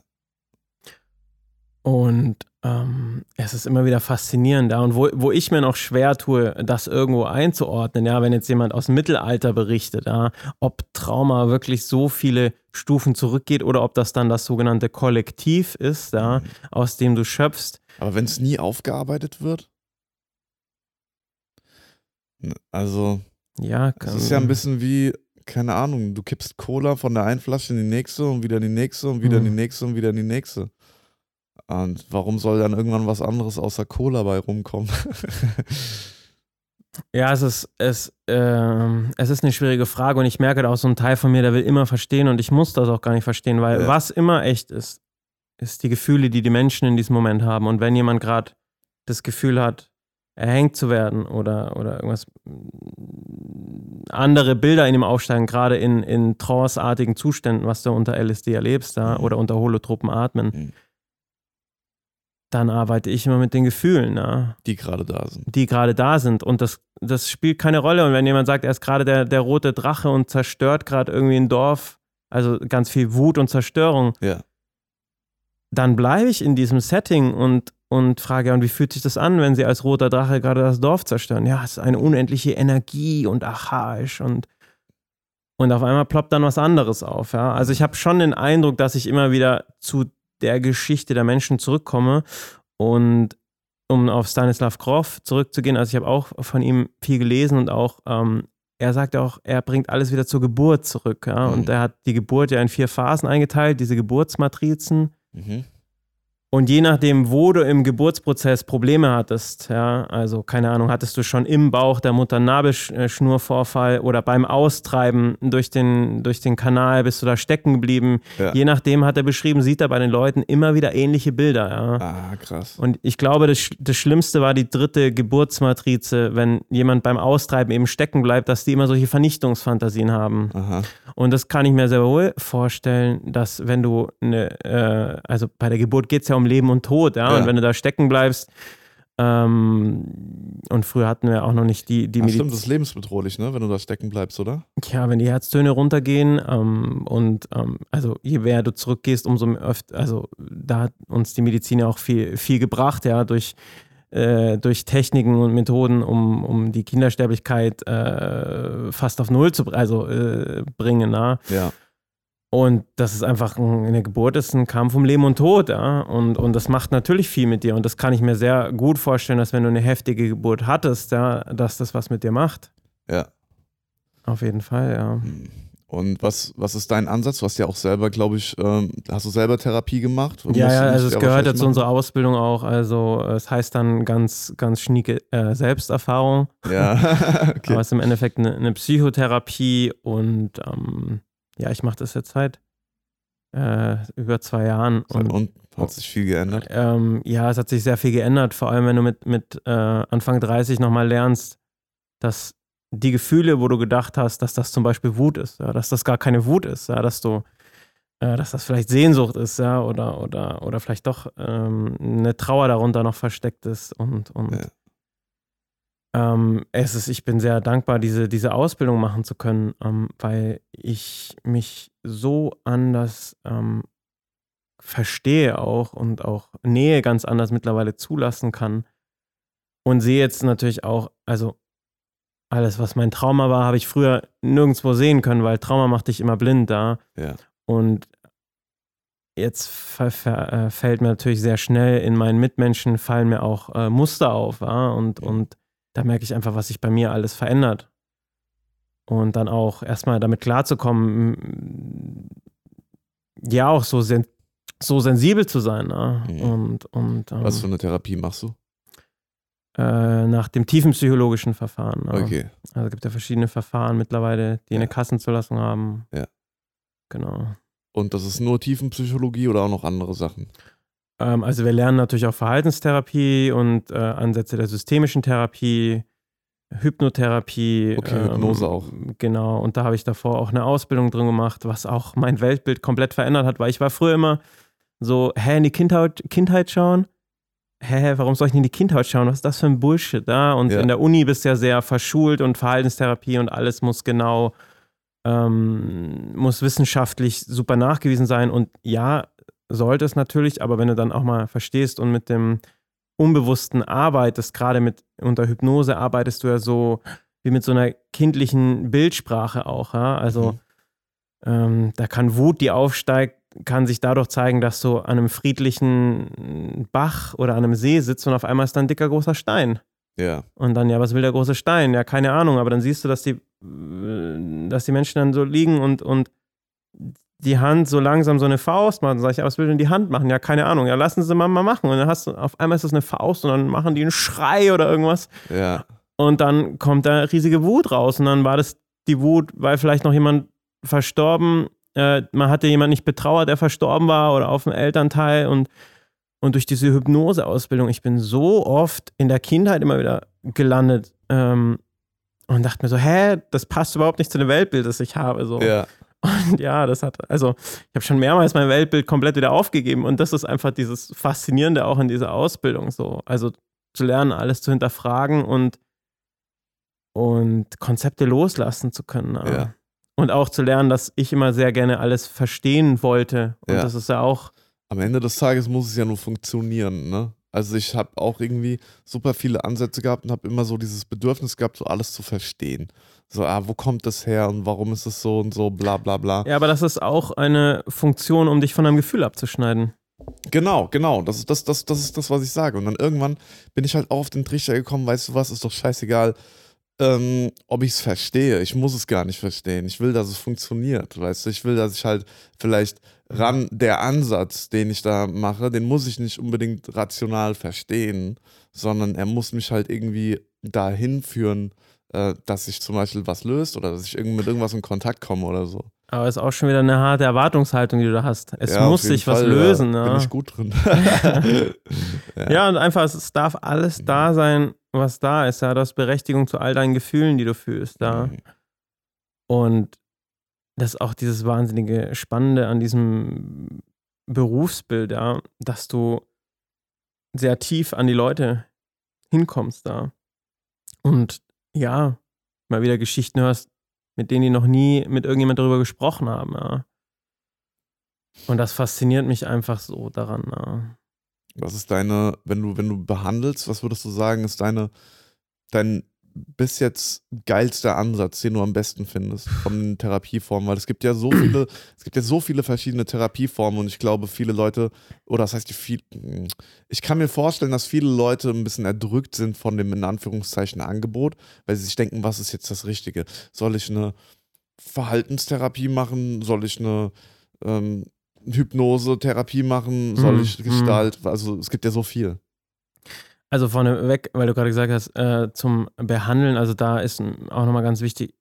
Und ähm, es ist immer wieder faszinierend da. Und wo, wo ich mir noch schwer tue, das irgendwo einzuordnen, ja, wenn jetzt jemand aus dem Mittelalter berichtet, ja, ob Trauma wirklich so viele Stufen zurückgeht oder ob das dann das sogenannte Kollektiv ist, ja, Mhm. aus dem du schöpfst. Aber wenn es nie aufgearbeitet wird? Also, Ja, es kann, ist ja ein bisschen wie, keine Ahnung, du kippst Cola von der einen Flasche in die nächste und wieder in die nächste und wieder in die Mhm. nächste und wieder in die nächste. Und warum soll dann irgendwann was anderes außer Cola bei rumkommen? Ja, es ist, es, ähm, es ist eine schwierige Frage und ich merke da auch so ein Teil von mir, der will immer verstehen und ich muss das auch gar nicht verstehen, weil Ja. was immer echt ist, ist die Gefühle, die die Menschen in diesem Moment haben. Und wenn jemand gerade das Gefühl hat, erhängt zu werden oder, oder irgendwas, andere Bilder in ihm aufsteigen, gerade in, in tranceartigen Zuständen, was du unter LSD erlebst da, Mhm. oder unter holotropen Atmen, Mhm. Dann arbeite ich immer mit den Gefühlen. Na? Die gerade da sind. die gerade da sind. Und das, das spielt keine Rolle. Und wenn jemand sagt, er ist gerade der, der rote Drache und zerstört gerade irgendwie ein Dorf, also ganz viel Wut und Zerstörung, Ja. dann bleibe ich in diesem Setting und, und frage, ja, und wie fühlt sich das an, wenn sie als roter Drache gerade das Dorf zerstören? Ja, es ist eine unendliche Energie und archaisch und und auf einmal ploppt dann was anderes auf. Ja? Also ich habe schon den Eindruck, dass ich immer wieder zu der Geschichte der Menschen zurückkomme und um auf Stanislav Grof zurückzugehen, also ich habe auch von ihm viel gelesen und auch, ähm, er sagt auch, er bringt alles wieder zur Geburt zurück. Ja? Mhm. Und er hat die Geburt ja in vier Phasen eingeteilt, diese Geburtsmatrizen. Mhm. Und je nachdem, wo du im Geburtsprozess Probleme hattest, ja, also keine Ahnung, hattest du schon im Bauch der Mutter einen Nabelschnurvorfall oder beim Austreiben durch den, durch den Kanal bist du da stecken geblieben. Ja. Je nachdem hat er beschrieben, sieht er bei den Leuten immer wieder ähnliche Bilder. Ja. Ah, krass. Und ich glaube, das, das Schlimmste war die dritte Geburtsmatrize, wenn jemand beim Austreiben eben stecken bleibt, dass die immer solche Vernichtungsfantasien haben. Aha. Und das kann ich mir sehr wohl vorstellen, dass wenn du eine, äh, also bei der Geburt geht es ja um Leben und Tod, ja, Ja. und wenn du da stecken bleibst, ähm, und früher hatten wir auch noch nicht die, die Ach, Mediz- stimmt, das ist lebensbedrohlich, ne, wenn du da stecken bleibst, oder? ja, wenn die Herztöne runtergehen ähm, und ähm, also je mehr du zurückgehst, umso öfter, also da hat uns die Medizin ja auch viel, viel gebracht, ja, durch, äh, durch Techniken und Methoden, um, um die Kindersterblichkeit äh, fast auf Null zu also, äh, bringen. Na? Ja. Und das ist einfach ein, eine Geburt, ist ein Kampf um Leben und Tod, ja. Und, und das macht natürlich viel mit dir. Und das kann ich mir sehr gut vorstellen, dass wenn du eine heftige Geburt hattest, ja, dass das was mit dir macht. Ja. Auf jeden Fall, ja. Und was, was ist dein Ansatz? Du hast ja auch selber, glaube ich, ähm, hast du selber Therapie gemacht? Ja, ja, also es gehört ja zu unserer Ausbildung auch. Also es heißt dann ganz, ganz schnieke äh, Selbsterfahrung. Ja, okay. Aber es ist im Endeffekt eine, eine Psychotherapie und ähm, ja, ich mache das jetzt seit äh, über zwei Jahren. Und, Und hat sich viel geändert? ähm, ja, es hat sich sehr viel geändert, vor allem wenn du mit, mit äh, Anfang 30 nochmal lernst, dass die Gefühle, wo du gedacht hast, dass das zum Beispiel Wut ist, ja, dass das gar keine Wut ist, ja, dass du, äh, dass das vielleicht Sehnsucht ist, ja, oder, oder, oder vielleicht doch ähm, eine Trauer darunter noch versteckt ist und, und Ja. Ähm, es ist, ich bin sehr dankbar, diese, diese Ausbildung machen zu können, ähm, weil ich mich so anders ähm, verstehe auch und auch Nähe ganz anders mittlerweile zulassen kann. Und sehe jetzt natürlich auch, also alles, was mein Trauma war, habe ich früher nirgendwo sehen können, weil Trauma macht dich immer blind da. Ja. Und jetzt äh, fällt mir natürlich sehr schnell in meinen Mitmenschen fallen mir auch äh, Muster auf, ja? und, Mhm. und da merke ich einfach, was sich bei mir alles verändert. Und dann auch erstmal damit klarzukommen, m, ja, auch so, sen so sensibel zu sein. Ja? Mhm. Und, und ähm, Was für eine Therapie machst du? äh, nach dem tiefen psychologischen Verfahren. Ja? Okay. Also es gibt ja verschiedene Verfahren mittlerweile, die eine Ja. Kassenzulassung haben. Ja. Genau. Und das ist nur Tiefenpsychologie oder auch noch andere Sachen? Ähm, also wir lernen natürlich auch Verhaltenstherapie und äh, Ansätze der systemischen Therapie, Hypnotherapie. Okay, Hypnose auch. Genau, und da habe ich davor auch eine Ausbildung drin gemacht, was auch mein Weltbild komplett verändert hat, weil ich war früher immer so, hä, in die Kindheit, Kindheit schauen? Hä, warum soll ich nicht in die Kindheit schauen? Was ist das für ein Bullshit da? Und Ja. in der Uni bist du ja sehr verschult und Verhaltenstherapie und alles muss genau, ähm, muss wissenschaftlich super nachgewiesen sein. Und ja, sollte es natürlich, aber wenn du dann auch mal verstehst und mit dem Unbewussten arbeitest, gerade mit unter Hypnose arbeitest du ja so wie mit so einer kindlichen Bildsprache auch, ja. Also Mhm. ähm, da kann Wut, die aufsteigt, kann sich dadurch zeigen, dass du an einem friedlichen Bach oder an einem See sitzt und auf einmal ist da ein dicker großer Stein. Ja. Und dann, ja, was will der große Stein? Ja, keine Ahnung, aber dann siehst du, dass die, äh, dass die Menschen dann so liegen und, und die Hand so langsam so eine Faust machen. Dann sag ich, ja, was will denn die Hand machen? Ja, keine Ahnung. Ja, lassen sie mal, mal machen. Und dann hast du, auf einmal ist das eine Faust und dann machen die einen Schrei oder irgendwas. Ja. Und dann kommt da riesige Wut raus. Und dann war das die Wut, weil vielleicht noch jemand verstorben, äh, man hatte jemand nicht betrauert, der verstorben war oder auf dem Elternteil. Und, und durch diese Hypnoseausbildung, ich bin so oft in der Kindheit immer wieder gelandet ähm, und dachte mir so, hä, das passt überhaupt nicht zu dem Weltbild, das ich habe. So. Ja. Und ja, das hat, also ich habe schon mehrmals mein Weltbild komplett wieder aufgegeben und das ist einfach dieses Faszinierende auch in dieser Ausbildung so. Also zu lernen, alles zu hinterfragen und, und Konzepte loslassen zu können. ja. Ja. Und auch zu lernen, dass ich immer sehr gerne alles verstehen wollte. Und Ja. das ist ja auch, Am Ende des Tages muss es ja nur funktionieren, ne? Also ich habe auch irgendwie super viele Ansätze gehabt und habe immer so dieses Bedürfnis gehabt, so alles zu verstehen. So, ah, wo kommt das her und warum ist es so und so, bla bla bla. ja, aber das ist auch eine Funktion, um dich von deinem Gefühl abzuschneiden. Genau, genau. Das ist das, das, das ist das, was ich sage. Und dann irgendwann bin ich halt auch auf den Trichter gekommen, weißt du was, ist doch scheißegal, ähm, ob ich es verstehe. Ich muss es gar nicht verstehen. Ich will, dass es funktioniert, weißt du. Ich will, dass ich halt vielleicht ran, der Ansatz, den ich da mache, den muss ich nicht unbedingt rational verstehen, sondern er muss mich halt irgendwie dahin führen, äh, dass sich zum Beispiel was löst oder dass ich irgend mit irgendwas in Kontakt komme oder so. Aber es ist auch schon wieder eine harte Erwartungshaltung, die du da hast. Es Ja, muss sich was Fall, lösen. Ja, Ja. Bin ich gut drin. ja. Ja, und einfach, es darf alles da sein, was da ist. Ja, du hast Berechtigung zu all deinen Gefühlen, die du fühlst. Ja. Mhm. Und das ist auch dieses wahnsinnige Spannende an diesem Berufsbild, ja, dass du sehr tief an die Leute hinkommst da. Und ja, mal wieder Geschichten hörst, mit denen die noch nie mit irgendjemand darüber gesprochen haben, ja. Und das fasziniert mich einfach so daran, ja. Was ist deine, wenn du, wenn du behandelst, was würdest du sagen, ist deine, dein bis jetzt geilster Ansatz, den du am besten findest von den Therapieformen? Weil es gibt ja so viele, es gibt ja so viele verschiedene Therapieformen und ich glaube, viele Leute, oder das heißt, viel, ich kann mir vorstellen, dass viele Leute ein bisschen erdrückt sind von dem in Anführungszeichen Angebot, weil sie sich denken, was ist jetzt das Richtige? Soll ich eine Verhaltenstherapie machen? Soll ich eine ähm, Hypnose-Therapie machen? Soll Mhm, ich Gestalt? Also es gibt ja so viel. Also vorneweg, weil du gerade gesagt hast, äh, zum Behandeln, also da ist auch nochmal ganz wichtig,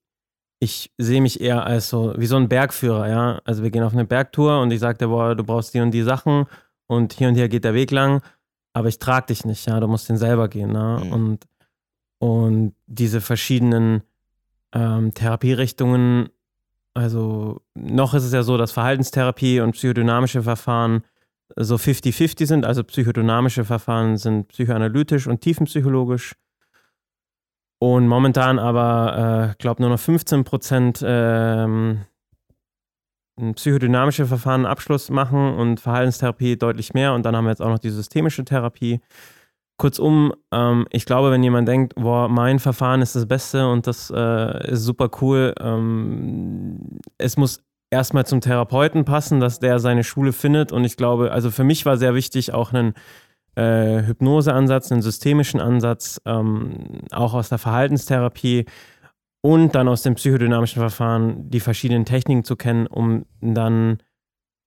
ich sehe mich eher als so, wie so ein Bergführer, ja. Also wir gehen auf eine Bergtour und ich sage dir, boah, du brauchst die und die Sachen und hier und hier geht der Weg lang, aber ich trage dich nicht, ja, du musst den selber gehen, ne? Mhm. Und, und diese verschiedenen ähm, Therapierichtungen, also noch ist es ja so, dass Verhaltenstherapie und psychodynamische Verfahren so 50-50 sind. Also psychodynamische Verfahren sind psychoanalytisch und tiefenpsychologisch. Und momentan aber, äh, glaube nur noch 15 Prozent ähm, psychodynamische Verfahren Abschluss machen und Verhaltenstherapie deutlich mehr. Und dann haben wir jetzt auch noch die systemische Therapie. Kurzum, ähm, ich glaube, wenn jemand denkt, boah, mein Verfahren ist das Beste und das äh, ist super cool, ähm, es muss erstmal zum Therapeuten passen, dass der seine Schule findet. Und ich glaube, also für mich war sehr wichtig, auch einen äh, Hypnoseansatz, einen systemischen Ansatz, ähm, auch aus der Verhaltenstherapie und dann aus dem psychodynamischen Verfahren die verschiedenen Techniken zu kennen, um dann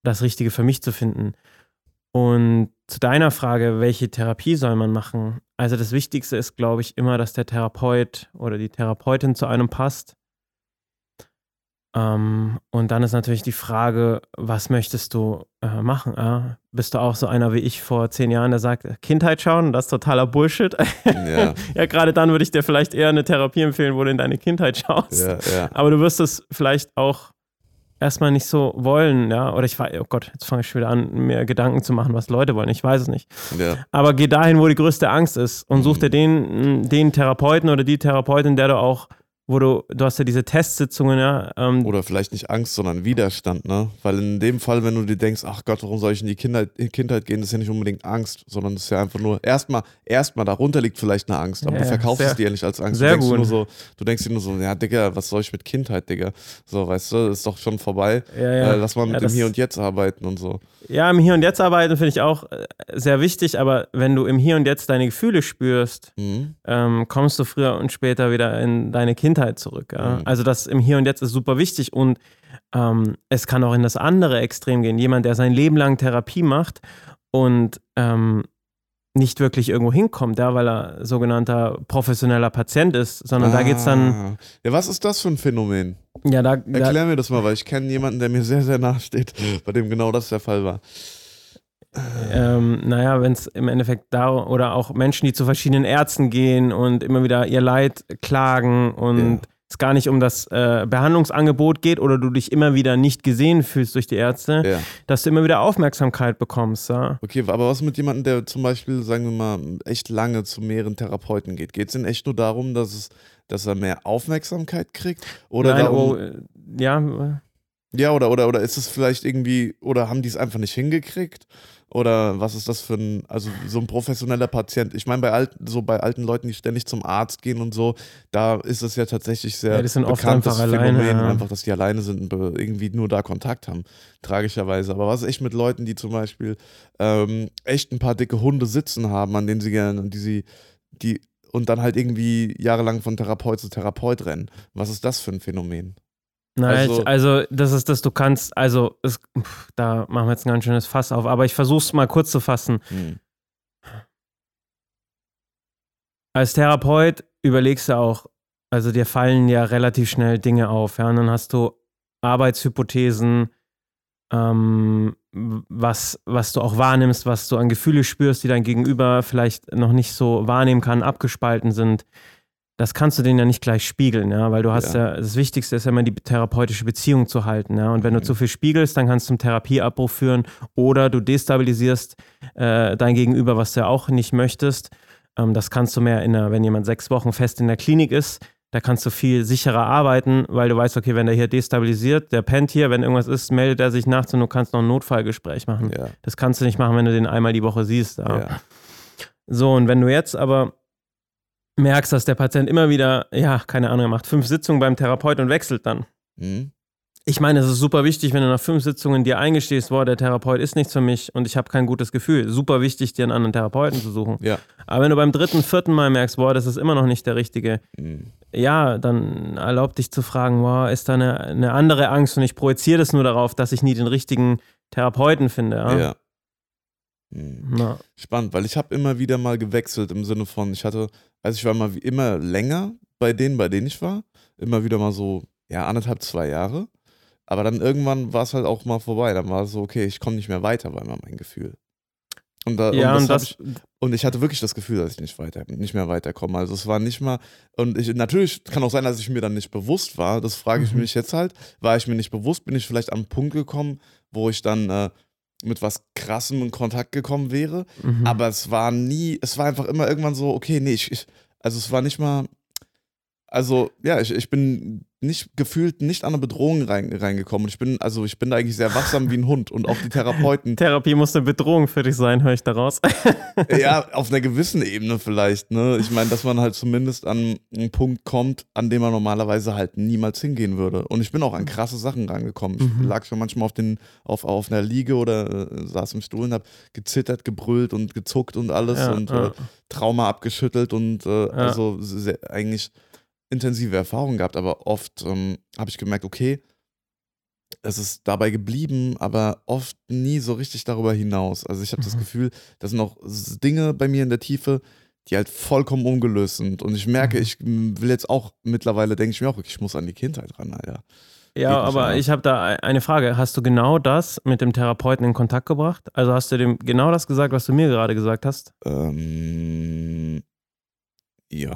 das Richtige für mich zu finden. Und zu deiner Frage, welche Therapie soll man machen? Also das Wichtigste ist, glaube ich, immer, dass der Therapeut oder die Therapeutin zu einem passt. Ähm, und dann ist natürlich die Frage, was möchtest du äh, machen? Ja? Bist du auch so einer wie ich vor zehn Jahren, der sagt, Kindheit schauen, das ist totaler Bullshit? Ja, ja, gerade dann würde ich dir vielleicht eher eine Therapie empfehlen, wo du in deine Kindheit schaust. ja, ja. Aber du wirst es vielleicht auch erstmal nicht so wollen, ja. Oder ich weiß, oh Gott, jetzt fange ich schon wieder an, mir Gedanken zu machen, was Leute wollen. Ich weiß es nicht. ja. Aber geh dahin, wo die größte Angst ist und such Mhm. dir den, den Therapeuten oder die Therapeutin, der du auch, wo du, du hast ja diese Testsitzungen, ja. Ähm, Oder vielleicht nicht Angst, sondern Widerstand, ne? Weil in dem Fall, wenn du dir denkst, ach Gott, warum soll ich in die Kindheit, in Kindheit gehen, das ist ja nicht unbedingt Angst, sondern das ist ja einfach nur, erstmal, erstmal darunter liegt vielleicht eine Angst, aber Ja, du verkaufst sehr- es dir ja nicht als Angst. sehr du denkst gut. nur so, du denkst dir nur so, ja, Digga, was soll ich mit Kindheit, Digga? So, weißt du, ist doch schon vorbei. ja, ja. Äh, lass mal mit Ja, dem Hier und Jetzt arbeiten und so. Ja, im Hier und Jetzt arbeiten finde ich auch äh, sehr wichtig, aber wenn du im Hier und Jetzt deine Gefühle spürst, Mhm. ähm, kommst du früher und später wieder in deine Kindheit zurück. Ja? Mhm. Also das im Hier und Jetzt ist super wichtig und ähm, es kann auch in das andere Extrem gehen. Jemand, der sein Leben lang Therapie macht und ähm, nicht wirklich irgendwo hinkommt, ja, weil er sogenannter professioneller Patient ist, sondern da geht es dann, Ah. Ja, was ist das für ein Phänomen? ja, da, da Erklär mir das mal, weil ich kenne jemanden, der mir sehr, sehr nahe steht, bei dem genau das der Fall war. Ähm, naja, wenn es im Endeffekt da oder auch Menschen, die zu verschiedenen Ärzten gehen und immer wieder ihr Leid klagen und Ja. es gar nicht um das äh, Behandlungsangebot geht oder du dich immer wieder nicht gesehen fühlst durch die Ärzte, Ja. dass du immer wieder Aufmerksamkeit bekommst. Ja? Okay, aber was mit jemandem, der zum Beispiel, sagen wir mal, echt lange zu mehreren Therapeuten geht? Geht es denn echt nur darum, dass, es, dass er mehr Aufmerksamkeit kriegt? Oder Nein, darum, oh, äh, ja, Ja, oder, oder, oder ist es vielleicht irgendwie, oder haben die es einfach nicht hingekriegt? Oder was ist das für ein, also so ein professioneller Patient? Ich meine, bei alten, so bei alten Leuten, die ständig zum Arzt gehen und so, da ist es ja tatsächlich sehr Ja, die sind oft bekanntes einfach alleine, Phänomen, ja. einfach, dass die alleine sind und irgendwie nur da Kontakt haben, tragischerweise. Aber was ist echt mit Leuten, die zum Beispiel ähm, echt ein paar dicke Hunde sitzen haben, an denen sie gerne, die sie, die und dann halt irgendwie jahrelang von Therapeut zu Therapeut rennen. Was ist das für ein Phänomen? Nein, Also- also, das ist das, du kannst, also es, pff, da machen wir jetzt ein ganz schönes Fass auf, aber ich versuche es mal kurz zu fassen. Hm. Als Therapeut überlegst du auch, also dir fallen ja relativ schnell Dinge auf, ja, und dann hast du Arbeitshypothesen, ähm, was, was du auch wahrnimmst, was du an Gefühle spürst, die dein Gegenüber vielleicht noch nicht so wahrnehmen kann, abgespalten sind. Das kannst du denen ja nicht gleich spiegeln, ja, weil du hast ja, Ja. das Wichtigste ist ja immer die therapeutische Beziehung zu halten, ja. Und wenn du Mhm. zu viel spiegelst, dann kannst du zum Therapieabbruch führen oder du destabilisierst äh, dein Gegenüber, was du ja auch nicht möchtest. Ähm, das kannst du mehr in der, wenn jemand sechs Wochen fest in der Klinik ist, da kannst du viel sicherer arbeiten, weil du weißt, okay, wenn der hier destabilisiert, der pennt hier, wenn irgendwas ist, meldet er sich nachts und du kannst noch ein Notfallgespräch machen. Ja, Das kannst du nicht machen, wenn du den einmal die Woche siehst. So, und wenn du jetzt aber merkst, dass der Patient immer wieder, ja, keine Ahnung, er macht fünf Sitzungen beim Therapeut und wechselt dann. Mhm. Ich meine, es ist super wichtig, wenn du nach fünf Sitzungen dir eingestehst, boah, der Therapeut ist nichts für mich und ich habe kein gutes Gefühl. Super wichtig, dir einen anderen Therapeuten zu suchen. Ja. Aber wenn du beim dritten, vierten Mal merkst, boah, das ist immer noch nicht der richtige, Mhm. ja, dann erlaub dich zu fragen, boah, ist da eine, eine andere Angst und ich projiziere das nur darauf, dass ich nie den richtigen Therapeuten finde. Ja. Ja. Mhm. Spannend, weil ich habe immer wieder mal gewechselt im Sinne von, ich hatte, also ich war mal immer länger bei denen, bei denen ich war. Immer wieder mal so, ja, anderthalb, zwei Jahre. Aber dann irgendwann war es halt auch mal vorbei. Dann war es so, okay, ich komme nicht mehr weiter, war immer mein Gefühl. Und, da, ja, und, und das hab das, ich, und ich hatte wirklich das Gefühl, dass ich nicht weiter, nicht mehr weiterkomme. Also es war nicht mal, und ich, natürlich kann auch sein, dass ich mir dann nicht bewusst war. Das frage ich Mhm. mich jetzt halt. War ich mir nicht bewusst, bin ich vielleicht am Punkt gekommen, wo ich dann äh, mit was krassem in Kontakt gekommen wäre. mhm. Aber es war nie, es war einfach immer irgendwann so, okay, nee, ich, ich also es war nicht mal, also ja, ich, ich bin nicht gefühlt nicht an eine Bedrohung rein, reingekommen. Ich bin, also ich bin da eigentlich sehr wachsam wie ein Hund und auch die Therapeuten, Therapie muss eine Bedrohung für dich sein, höre ich daraus. ja, auf einer gewissen Ebene vielleicht, ne? Ich meine, dass man halt zumindest an einen Punkt kommt, an dem man normalerweise halt niemals hingehen würde. Und ich bin auch an krasse Sachen rangekommen. Ich Mhm. lag schon manchmal auf, den, auf, auf einer Liege oder äh, saß im Stuhl und hab gezittert, gebrüllt und gezuckt und alles Ja, und ja. Äh, Trauma abgeschüttelt und äh, also sehr, eigentlich intensive Erfahrungen gehabt, aber oft ähm, habe ich gemerkt, okay, es ist dabei geblieben, aber oft nie so richtig darüber hinaus. Also ich habe das Mhm. Gefühl, das sind noch s- Dinge bei mir in der Tiefe, die halt vollkommen ungelöst sind. Und ich merke, Mhm. ich will jetzt auch, mittlerweile denke ich mir auch, ich muss an die Kindheit ran, Alter. Ja, Geht aber ich habe da e- eine Frage. Hast du genau das mit dem Therapeuten in Kontakt gebracht? Also hast du dem genau das gesagt, was du mir gerade gesagt hast? Ähm, ja,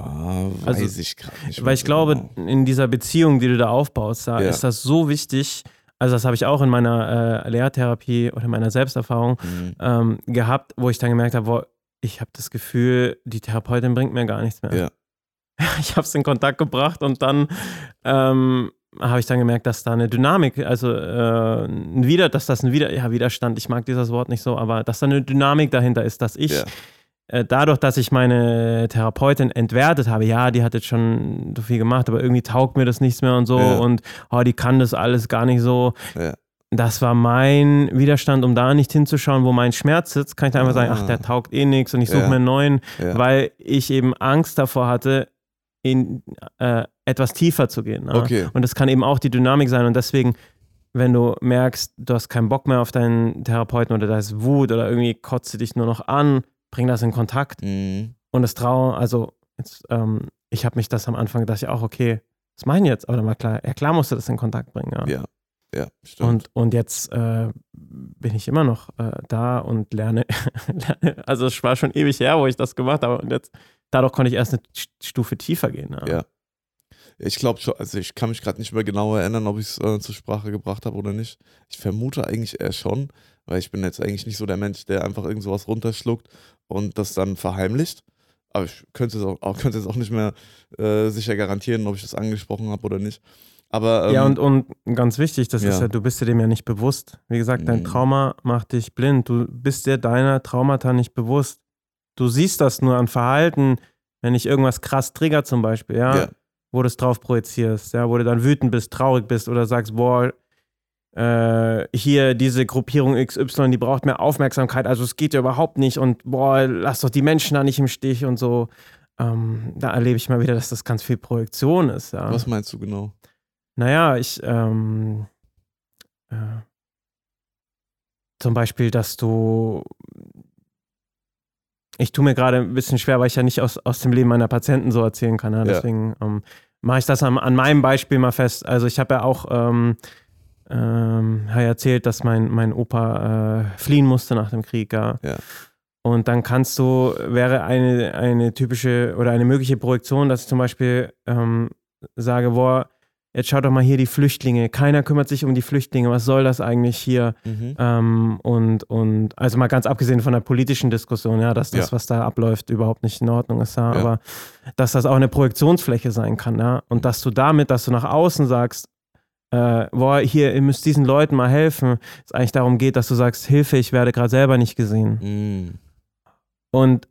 weiß Also, ich gerade nicht. Weil ich glaube, genau. in dieser Beziehung, die du da aufbaust, da Ja. ist das so wichtig. Also das habe ich auch in meiner äh, Lehrtherapie oder meiner Selbsterfahrung Mhm. ähm, gehabt, wo ich dann gemerkt habe, ich habe das Gefühl, die Therapeutin bringt mir gar nichts mehr. Ja. Ich habe es in Kontakt gebracht und dann ähm, habe ich dann gemerkt, dass da eine Dynamik, also äh, ein Wider, dass das ein Wider, ja, Widerstand, ich mag dieses Wort nicht so, aber dass da eine Dynamik dahinter ist, dass ich Ja. Äh, dadurch, dass ich meine Therapeutin entwertet habe, ja, die hat jetzt schon so viel gemacht, aber irgendwie taugt mir das nichts mehr und so Ja. und oh, die kann das alles gar nicht so. Ja. Das war mein Widerstand, um da nicht hinzuschauen, wo mein Schmerz sitzt, kann ich da einfach sagen, Ah. ach, der taugt eh nichts und ich suche Ja. mir einen neuen, weil ich eben Angst davor hatte, in äh, etwas tiefer zu gehen. ne? Okay. Und das kann eben auch die Dynamik sein und deswegen, wenn du merkst, du hast keinen Bock mehr auf deinen Therapeuten oder da ist Wut oder irgendwie kotzt du dich nur noch an, bring das in Kontakt Mhm. und das Trauer, also jetzt, ähm, ich habe mich das am Anfang gedacht, ja auch, okay, was meine ich jetzt? Aber dann war klar, ja klar musst du das in Kontakt bringen, ja. Ja. Ja, stimmt. Und, und jetzt äh, bin ich immer noch äh, da und lerne, lerne. Also es war schon ewig her, wo ich das gemacht habe. Und jetzt, dadurch konnte ich erst eine St- Stufe tiefer gehen. Ja. Ja. Ich glaube schon, also ich kann mich gerade nicht mehr genau erinnern, ob ich es äh, zur Sprache gebracht habe oder nicht. Ich vermute eigentlich eher schon, weil ich bin jetzt eigentlich nicht so der Mensch, der einfach irgend sowas runterschluckt und das dann verheimlicht. Aber ich könnte es auch, könnte es auch nicht mehr äh, sicher garantieren, ob ich das angesprochen habe oder nicht. Aber ähm, ja, und, und ganz wichtig, das ist Ja. ja, du bist dir dem ja nicht bewusst. Wie gesagt, dein Mhm. Trauma macht dich blind. Du bist dir deiner Traumata nicht bewusst. Du siehst das nur an Verhalten, wenn dich irgendwas krass triggert zum Beispiel, ja, Ja. Wo du es drauf projizierst, ja, wo du dann wütend bist, traurig bist oder sagst, boah, äh, hier diese Gruppierung XY, die braucht mehr Aufmerksamkeit, also es geht ja überhaupt nicht und boah, lass doch die Menschen da nicht im Stich und so. Ähm, da erlebe ich mal wieder, dass das ganz viel Projektion ist. Ja. was meinst du genau? Naja, ich, ähm, äh, zum Beispiel, dass du, ich tue mir gerade ein bisschen schwer, weil ich ja nicht aus, aus dem Leben meiner Patienten so erzählen kann. Ja? Ja. Deswegen ähm, mache ich das an, an meinem Beispiel mal fest. Also ich habe ja auch ähm, ähm, erzählt, dass mein, mein Opa äh, fliehen musste nach dem Krieg. Ja. Ja. Und dann kannst du, wäre eine, eine typische oder eine mögliche Projektion, dass ich zum Beispiel ähm, sage, boah, jetzt schaut doch mal hier die Flüchtlinge, keiner kümmert sich um die Flüchtlinge, was soll das eigentlich hier? Mhm. Ähm, und, und also mal ganz abgesehen von der politischen Diskussion, ja, dass das, Ja. was da abläuft, überhaupt nicht in Ordnung ist, ja, Ja. aber dass das auch eine Projektionsfläche sein kann, ja, und dass du damit, dass du nach außen sagst, äh, boah, hier, ihr müsst diesen Leuten mal helfen, es eigentlich darum geht, dass du sagst, Hilfe, ich werde gerade selber nicht gesehen. Mhm. Und,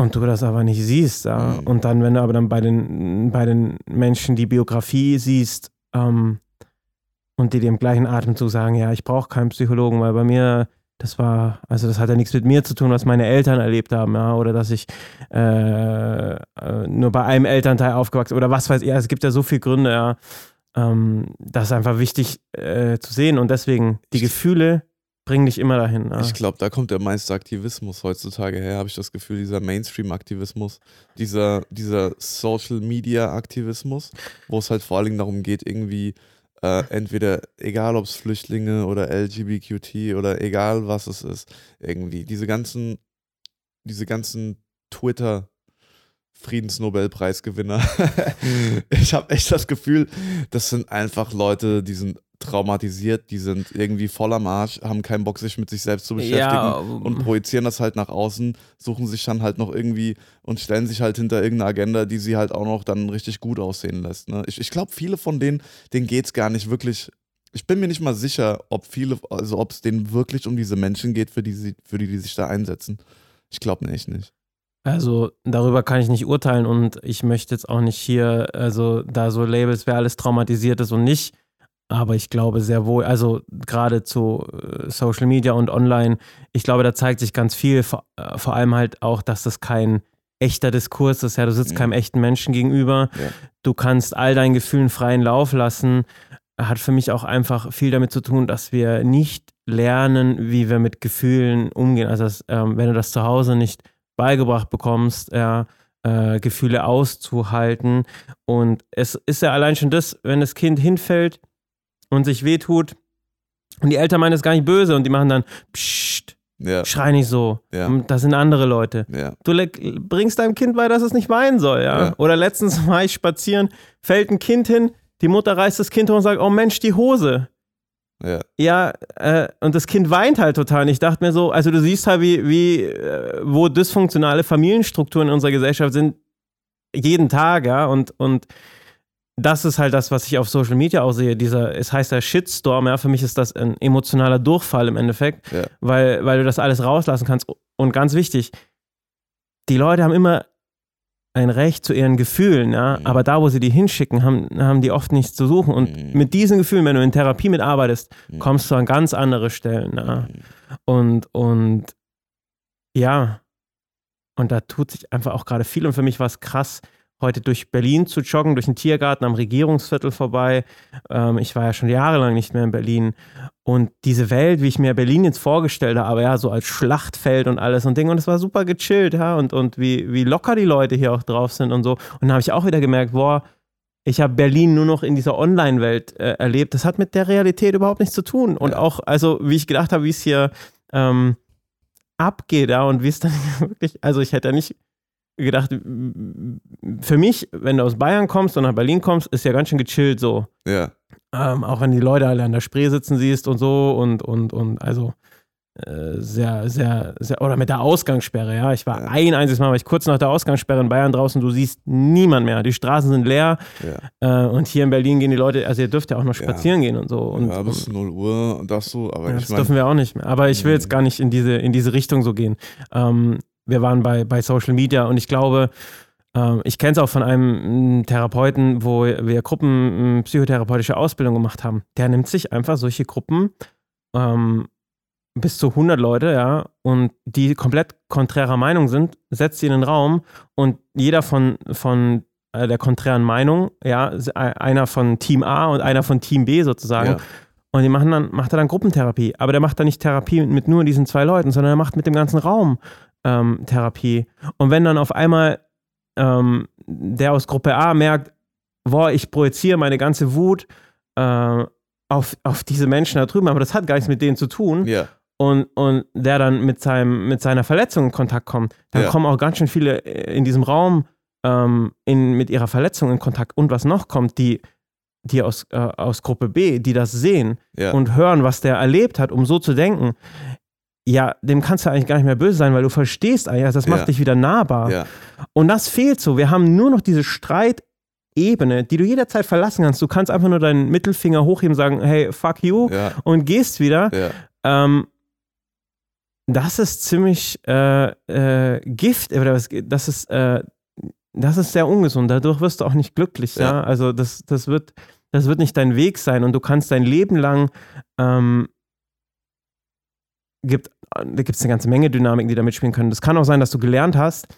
und du das aber nicht siehst. Ja? Mhm. Und dann, wenn du aber dann bei den, bei den Menschen die Biografie siehst ähm, und die dir im gleichen Atemzug sagen, ja, ich brauche keinen Psychologen, weil bei mir, das war, also das hat ja nichts mit mir zu tun, was meine Eltern erlebt haben, ja, oder dass ich äh, äh, nur bei einem Elternteil aufgewachsen oder was weiß ich, es gibt ja so viele Gründe, ja. Ähm, das ist einfach wichtig äh, zu sehen und deswegen die Gefühle bringen dich immer dahin. Ja. Ich glaube, da kommt der meiste Aktivismus heutzutage her, habe ich das Gefühl, dieser Mainstream-Aktivismus, dieser, dieser Social-Media-Aktivismus, wo es halt vor allen Dingen darum geht, irgendwie äh, entweder, egal ob es Flüchtlinge oder LGBTQT oder egal was es ist, irgendwie diese ganzen, diese ganzen Twitter- Friedensnobelpreisgewinner. ich habe echt das Gefühl, das sind einfach Leute, die sind traumatisiert, die sind irgendwie voll am Arsch, haben keinen Bock, sich mit sich selbst zu beschäftigen Ja, und projizieren das halt nach außen, suchen sich dann halt noch irgendwie und stellen sich halt hinter irgendeine Agenda, die sie halt auch noch dann richtig gut aussehen lässt. Ne? Ich, ich glaube, viele von denen, denen geht es gar nicht wirklich. Ich bin mir nicht mal sicher, ob viele, also ob es denen wirklich um diese Menschen geht, für die, sie, für die, die sich da einsetzen. Ich glaube echt nicht. Also darüber kann ich nicht urteilen und ich möchte jetzt auch nicht hier, also da so Labels, wer alles traumatisiert ist und nicht. Aber ich glaube sehr wohl, also gerade zu äh, Social Media und online, ich glaube, da zeigt sich ganz viel, vor, äh, vor allem halt auch, dass das kein echter Diskurs ist. Ja, du sitzt Mhm. keinem echten Menschen gegenüber. Ja. Du kannst all deinen Gefühlen freien Lauf lassen. Hat für mich auch einfach viel damit zu tun, dass wir nicht lernen, wie wir mit Gefühlen umgehen. Also, dass, ähm, wenn du das zu Hause nicht beigebracht bekommst, ja, äh, Gefühle auszuhalten. Und es ist ja allein schon das, wenn das Kind hinfällt und sich wehtut und die Eltern meinen es gar nicht böse und die machen dann Psst, Ja, schrei nicht so. Ja. Und Das sind andere Leute. ja, Du bringst deinem Kind bei, dass es nicht weinen soll, ja? Ja. Oder letztens war ich spazieren, fällt ein Kind hin, die Mutter reißt das Kind hoch und sagt, oh Mensch, die Hose. Ja, Ja, äh, und das Kind weint halt total. Und ich dachte mir so, also du siehst halt, wie, wie äh, wo dysfunktionale Familienstrukturen in unserer Gesellschaft sind, jeden Tag, ja, und, und das ist halt das, was ich auf Social Media auch sehe. Dieser, es heißt ja Shitstorm, ja, für mich ist das ein emotionaler Durchfall im Endeffekt, Ja. weil, weil du das alles rauslassen kannst. Und ganz wichtig, die Leute haben immer ein Recht zu ihren Gefühlen, ja, Mhm. aber da, wo sie die hinschicken, haben, haben die oft nichts zu suchen. Und Mhm. mit diesen Gefühlen, wenn du in Therapie mitarbeitest, Mhm. kommst du an ganz andere Stellen. Ja. Mhm. Und, und ja, und da tut sich einfach auch gerade viel. Und für mich war es krass, heute durch Berlin zu joggen, durch den Tiergarten am Regierungsviertel vorbei. Ähm, ich war ja schon jahrelang nicht mehr in Berlin. Und diese Welt, wie ich mir Berlin jetzt vorgestellt habe, ja, so als Schlachtfeld und alles und Ding. Und es war super gechillt, ja, und, und wie, wie locker die Leute hier auch drauf sind und so. Und dann habe ich auch wieder gemerkt, boah, ich habe Berlin nur noch in dieser Online-Welt äh, erlebt. Das hat mit der Realität überhaupt nichts zu tun. Und Ja. auch, also wie ich gedacht habe, wie es hier ähm, abgeht, ja, und wie es dann wirklich, also ich hätte ja nicht gedacht, für mich, wenn du aus Bayern kommst und nach Berlin kommst, ist ja ganz schön gechillt so. Ja, Ähm, auch wenn die Leute alle an der Spree sitzen siehst und so und, und, und also äh, sehr, sehr, sehr, oder mit der Ausgangssperre, ja. Ich war Ja. ein einziges Mal, war ich kurz nach der Ausgangssperre in Bayern draußen, du siehst niemand mehr. Die Straßen sind leer ja. äh, und hier in Berlin gehen die Leute, also ihr dürft ja auch noch Ja. spazieren gehen und so. Und, ja, bis 0 Uhr und das so, aber ja, das meine, dürfen wir auch nicht mehr. Aber ich will jetzt Mhm. gar nicht in diese, in diese Richtung so gehen. Ähm, wir waren bei, bei Social Media und ich glaube, ich kenne es auch von einem m, Therapeuten, wo wir Gruppen m, psychotherapeutische Ausbildung gemacht haben. Der nimmt sich einfach solche Gruppen, ähm, bis zu 100 Leute, ja, und die komplett konträrer Meinung sind, setzt sie in den Raum und jeder von, von äh, der konträren Meinung, ja, einer von Team A und einer von Team B sozusagen, ja, und die machen dann, macht er dann Gruppentherapie. Aber der macht dann nicht Therapie mit nur diesen zwei Leuten, sondern er macht mit dem ganzen Raum ähm, Therapie. Und wenn dann auf einmal ähm, der aus Gruppe A merkt, boah, ich projiziere meine ganze Wut äh, auf, auf diese Menschen da drüben, aber das hat gar nichts mit denen zu tun. ja, Und, und der dann mit, seinem, mit seiner Verletzung in Kontakt kommt, dann Ja. kommen auch ganz schön viele äh, in diesem Raum ähm, in, mit ihrer Verletzung in Kontakt. Und was noch kommt, die, die aus, äh, aus Gruppe B, die das sehen, ja, und hören, was der erlebt hat, um so zu denken, ja, dem kannst du eigentlich gar nicht mehr böse sein, weil du verstehst eigentlich, also das macht Ja. dich wieder nahbar. ja, Und das fehlt so. Wir haben nur noch diese Streitebene, die du jederzeit verlassen kannst. Du kannst einfach nur deinen Mittelfinger hochheben und sagen, hey, fuck you, ja, und gehst wieder. Ähm, das ist ziemlich äh, äh, Gift, oder was, das ist, äh, das ist sehr ungesund. Dadurch wirst du auch nicht glücklich, ja. ja? Also das, das wird, das wird nicht dein Weg sein und du kannst dein Leben lang ähm, gibt, da gibt es eine ganze Menge Dynamiken, die da mitspielen können. Das kann auch sein, dass du gelernt hast,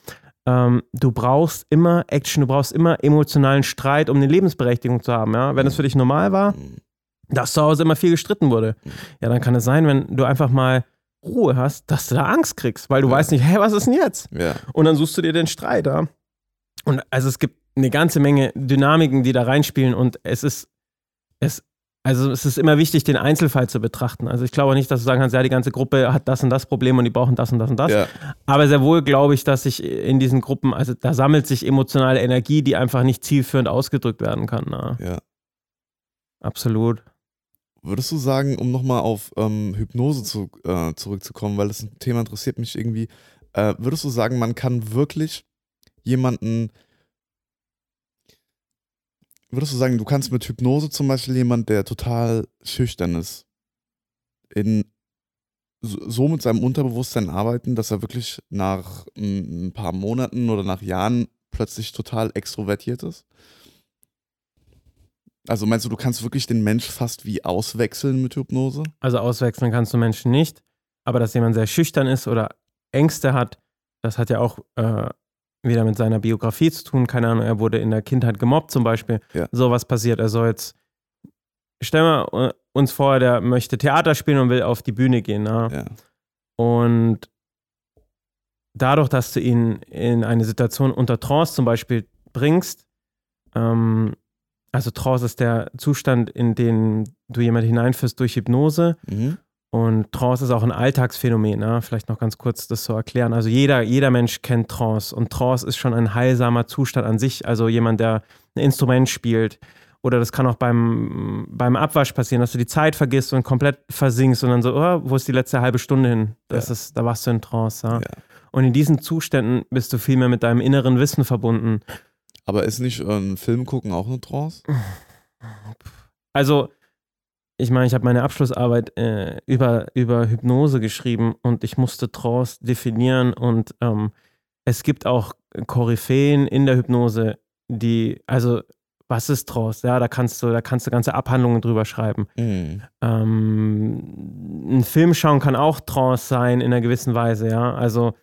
ähm, du brauchst immer Action, du brauchst immer emotionalen Streit, um eine Lebensberechtigung zu haben. Ja? Wenn es für dich normal war, mhm. dass zu Hause immer viel gestritten wurde, mhm. ja, dann kann es sein, wenn du einfach mal Ruhe hast, dass du da Angst kriegst, weil du ja. weißt nicht, hey, was ist denn jetzt? Ja. Und dann suchst du dir den Streit. Ja? Und also es gibt eine ganze Menge Dynamiken, die da reinspielen und es ist, es also es ist immer wichtig, den Einzelfall zu betrachten. Also ich glaube nicht, dass du sagen kannst, ja, die ganze Gruppe hat das und das Problem und die brauchen das und das und das. Ja. Aber sehr wohl glaube ich, dass sich in diesen Gruppen, also da sammelt sich emotionale Energie, die einfach nicht zielführend ausgedrückt werden kann. Na. Ja. Absolut. Würdest du sagen, um nochmal auf ähm, Hypnose zu, äh, zurückzukommen, weil das ein Thema interessiert mich irgendwie, äh, würdest du sagen, man kann wirklich jemanden würdest du sagen, du kannst mit Hypnose zum Beispiel jemand, der total schüchtern ist, in so mit seinem Unterbewusstsein arbeiten, dass er wirklich nach ein paar Monaten oder nach Jahren plötzlich total extrovertiert ist? Also meinst du, du kannst wirklich den Mensch fast wie auswechseln mit Hypnose? Also auswechseln kannst du Menschen nicht, aber dass jemand sehr schüchtern ist oder Ängste hat, das hat ja auch äh, wieder mit seiner Biografie zu tun. Keine Ahnung, er wurde in der Kindheit gemobbt zum Beispiel. Ja. was passiert. Er soll jetzt, stellen wir uns vor, der möchte Theater spielen und will auf die Bühne gehen. Ne? Ja. Und dadurch, dass du ihn in eine Situation unter Trance zum Beispiel bringst, ähm, also Trance ist der Zustand, in den du jemand hineinführst durch Hypnose. Mhm. Und Trance ist auch ein Alltagsphänomen, ne? vielleicht noch ganz kurz das zu erklären. Also jeder, jeder Mensch kennt Trance und Trance ist schon ein heilsamer Zustand an sich. Also jemand, der ein Instrument spielt oder das kann auch beim, beim Abwasch passieren, dass du die Zeit vergisst und komplett versinkst und dann so, oh, wo ist die letzte halbe Stunde hin? Das ja. ist, da warst du in Trance. Ja? ja? Und in diesen Zuständen bist du viel mehr mit deinem inneren Wissen verbunden. Aber ist nicht ein Film gucken auch eine Trance? Also ich meine, ich habe meine Abschlussarbeit äh, über, über Hypnose geschrieben und ich musste Trance definieren und ähm, es gibt auch Koryphäen in der Hypnose, die, also was ist Trance? Ja, da kannst du, da kannst du ganze Abhandlungen drüber schreiben. Mhm. Ähm, ein Film schauen kann auch Trance sein in einer gewissen Weise, ja. Also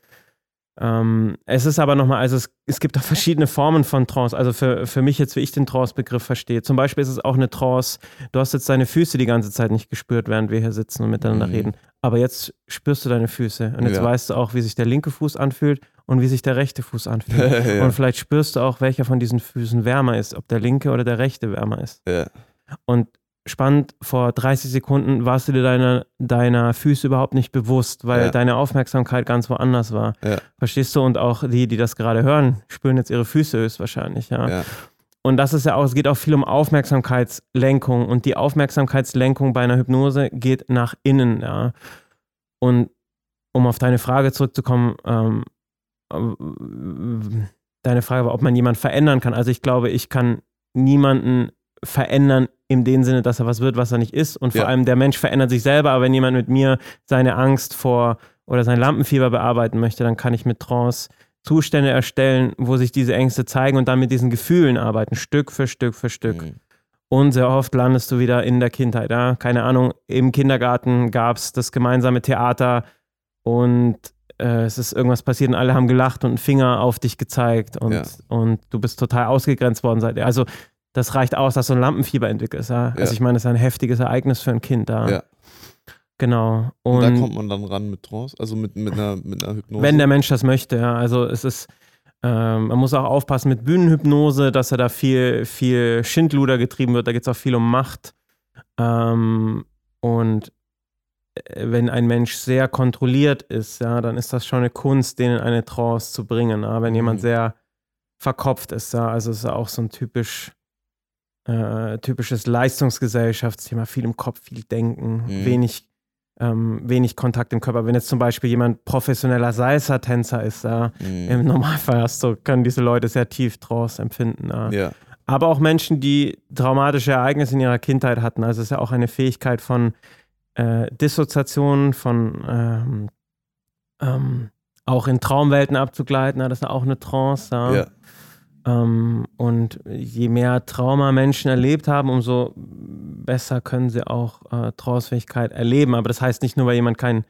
ähm, es ist aber nochmal, also es, es gibt auch verschiedene Formen von Trance. Also für, für mich jetzt, wie ich den Trance-Begriff verstehe. Zum Beispiel ist es auch eine Trance, du hast jetzt deine Füße die ganze Zeit nicht gespürt, während wir hier sitzen und miteinander mhm. reden. Aber jetzt spürst du deine Füße und jetzt ja. weißt du auch, wie sich der linke Fuß anfühlt und wie sich der rechte Fuß anfühlt. ja. Und vielleicht spürst du auch, welcher von diesen Füßen wärmer ist, ob der linke oder der rechte wärmer ist. Ja. Und spannend, vor 30 Sekunden warst du dir deiner, deiner Füße überhaupt nicht bewusst, weil ja. deine Aufmerksamkeit ganz woanders war. Ja. Verstehst du? Und auch die, die das gerade hören, spüren jetzt ihre Füße höchstwahrscheinlich, ja. ja. Und das ist ja auch, es geht auch viel um Aufmerksamkeitslenkung. Und die Aufmerksamkeitslenkung bei einer Hypnose geht nach innen, ja. Und um auf deine Frage zurückzukommen, ähm, deine Frage war, ob man jemanden verändern kann. Also ich glaube, ich kann niemanden verändern in dem Sinne, dass er was wird, was er nicht ist. Und vor ja. allem der Mensch verändert sich selber. Aber wenn jemand mit mir seine Angst vor oder sein Lampenfieber bearbeiten möchte, dann kann ich mit Trance Zustände erstellen, wo sich diese Ängste zeigen und dann mit diesen Gefühlen arbeiten, Stück für Stück für Stück. Mhm. Und sehr oft landest du wieder in der Kindheit. Ja? Keine Ahnung, im Kindergarten gab es das gemeinsame Theater und äh, es ist irgendwas passiert und alle haben gelacht und einen Finger auf dich gezeigt und, ja. und du bist total ausgegrenzt worden. Also das reicht aus, dass du ein Lampenfieber entwickelst. Ja? Also ich meine, das ist ein heftiges Ereignis für ein Kind da. Ja. Genau. Und, und, da kommt man dann ran mit Trance, also mit, mit, einer, mit einer Hypnose. Wenn der Mensch das möchte, ja. Also es ist, ähm, man muss auch aufpassen mit Bühnenhypnose, dass er da viel, viel Schindluder getrieben wird. Da geht es auch viel um Macht. Ähm, und äh, wenn ein Mensch sehr kontrolliert ist, ja, dann ist das schon eine Kunst, den in eine Trance zu bringen. Ja? Wenn mhm. jemand sehr verkopft ist, ja, also ist er auch so ein typisch äh, typisches Leistungsgesellschaftsthema, viel im Kopf, viel Denken, mhm. wenig, ähm, wenig Kontakt im Körper. Wenn jetzt zum Beispiel jemand professioneller Salsa-Tänzer ist, äh, mhm. im Normalfall hast du, können diese Leute sehr tief draus empfinden. Äh. Ja. Aber auch Menschen, die traumatische Ereignisse in ihrer Kindheit hatten. Also es ist ja auch eine Fähigkeit von äh, Dissoziation, von ähm, ähm, auch in Traumwelten abzugleiten, das ist auch eine Trance. Ja. ja. Ähm, und je mehr Trauma Menschen erlebt haben, umso besser können sie auch äh, Trancefähigkeit erleben. Aber das heißt nicht nur, weil jemand kein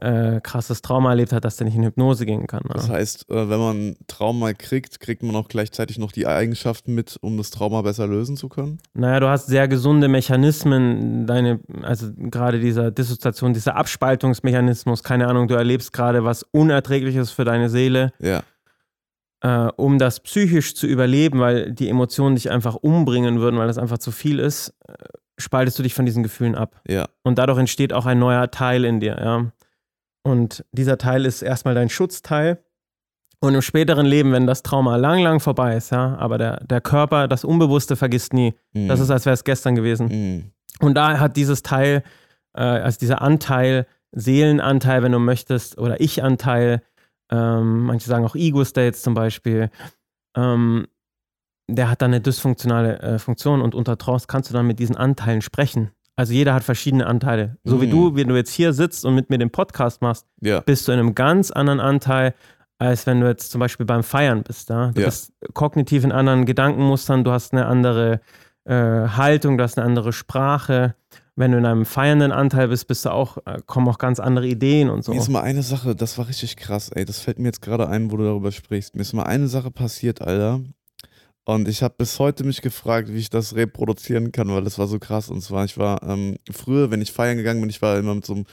äh, krasses Trauma erlebt hat, dass der nicht in Hypnose gehen kann. Ne? Das heißt, äh, wenn man Trauma kriegt, kriegt man auch gleichzeitig noch die Eigenschaften mit, um das Trauma besser lösen zu können? Naja, du hast sehr gesunde Mechanismen, deine, also gerade dieser Dissoziation, dieser Abspaltungsmechanismus, keine Ahnung, du erlebst gerade was Unerträgliches für deine Seele. Ja. Äh, um das psychisch zu überleben, weil die Emotionen dich einfach umbringen würden, weil das einfach zu viel ist, äh, spaltest du dich von diesen Gefühlen ab. Ja. Und dadurch entsteht auch ein neuer Teil in dir, ja. Und dieser Teil ist erstmal dein Schutzteil. Und im späteren Leben, wenn das Trauma lang, lang vorbei ist, ja, aber der, der Körper, das Unbewusste vergisst nie. Mhm. Das ist, als wäre es gestern gewesen. Mhm. Und da hat dieses Teil, äh, also dieser Anteil, Seelenanteil, wenn du möchtest, oder Ich-Anteil, ähm, manche sagen auch Ego-States zum Beispiel, ähm, der hat dann eine dysfunktionale äh, Funktion und unter Trance kannst du dann mit diesen Anteilen sprechen. Also jeder hat verschiedene Anteile. So mhm. wie du, wenn du jetzt hier sitzt und mit mir den Podcast machst, ja. bist du in einem ganz anderen Anteil, als wenn du jetzt zum Beispiel beim Feiern bist. Ja? Du ja. bist kognitiv in anderen Gedankenmustern, du hast eine andere äh, Haltung, du hast eine andere Sprache. Wenn du in einem feiernden Anteil bist, bist du auch, äh, kommen auch ganz andere Ideen und so. Mir ist mal eine Sache, das war richtig krass, ey. Das fällt mir jetzt gerade ein, wo du darüber sprichst. Mir ist mal eine Sache passiert, Alter. Und ich habe bis heute mich gefragt, wie ich das reproduzieren kann, weil das war so krass. Und zwar, ich war ähm, früher, wenn ich feiern gegangen bin, ich war immer mit so einem,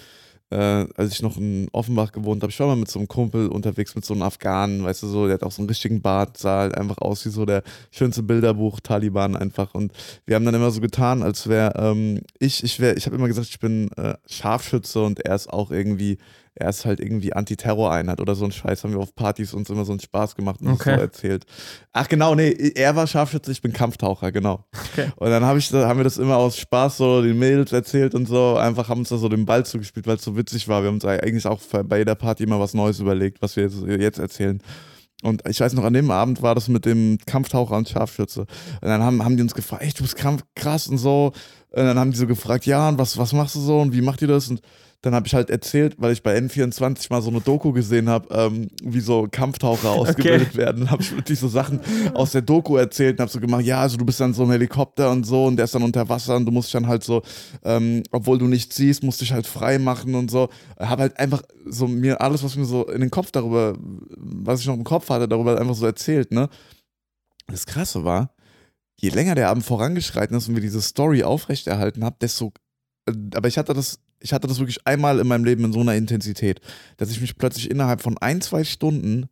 äh, als ich noch in Offenbach gewohnt habe, ich war mal mit so einem Kumpel unterwegs, mit so einem Afghanen, weißt du so, der hat auch so einen richtigen Bart, sah halt einfach aus wie so der schönste Bilderbuch Taliban einfach. Und wir haben dann immer so getan, als wäre ähm, ich, ich wäre, ich habe immer gesagt, ich bin äh, Scharfschütze und er ist auch irgendwie er ist halt irgendwie Antiterror-Einheit oder so ein Scheiß, haben wir auf Partys uns immer so einen Spaß gemacht und okay. so erzählt. Ach genau, nee, er war Scharfschütze, ich bin Kampftaucher, genau. Okay. Und dann hab ich, haben wir das immer aus Spaß so den Mädels erzählt und so, einfach haben uns da so den Ball zugespielt, weil es so witzig war. Wir haben uns eigentlich auch bei jeder Party immer was Neues überlegt, was wir jetzt, jetzt erzählen. Und ich weiß noch, an dem Abend war das mit dem Kampftaucher und Scharfschütze. Und dann haben, haben die uns gefragt, echt, du bist krass und so. Und dann haben die so gefragt, ja, und was, was machst du so und wie macht ihr das? Und dann habe ich halt erzählt, weil ich bei N24 mal so eine Doku gesehen habe, ähm, wie so Kampftaucher ausgebildet okay. werden. Dann habe ich wirklich so Sachen aus der Doku erzählt und habe so gemacht, ja, also du bist dann so ein Helikopter und so und der ist dann unter Wasser und du musst dich dann halt so, ähm, obwohl du nichts siehst, musst dich halt frei machen und so. Habe halt einfach so mir alles, was mir so in den Kopf darüber, was ich noch im Kopf hatte, darüber einfach so erzählt, ne? Das Krasse war, je länger der Abend vorangeschreiten ist und wir diese Story aufrechterhalten haben, desto äh, aber ich hatte das ich hatte das wirklich einmal in meinem Leben in so einer Intensität, dass ich mich plötzlich innerhalb von ein, zwei Stunden,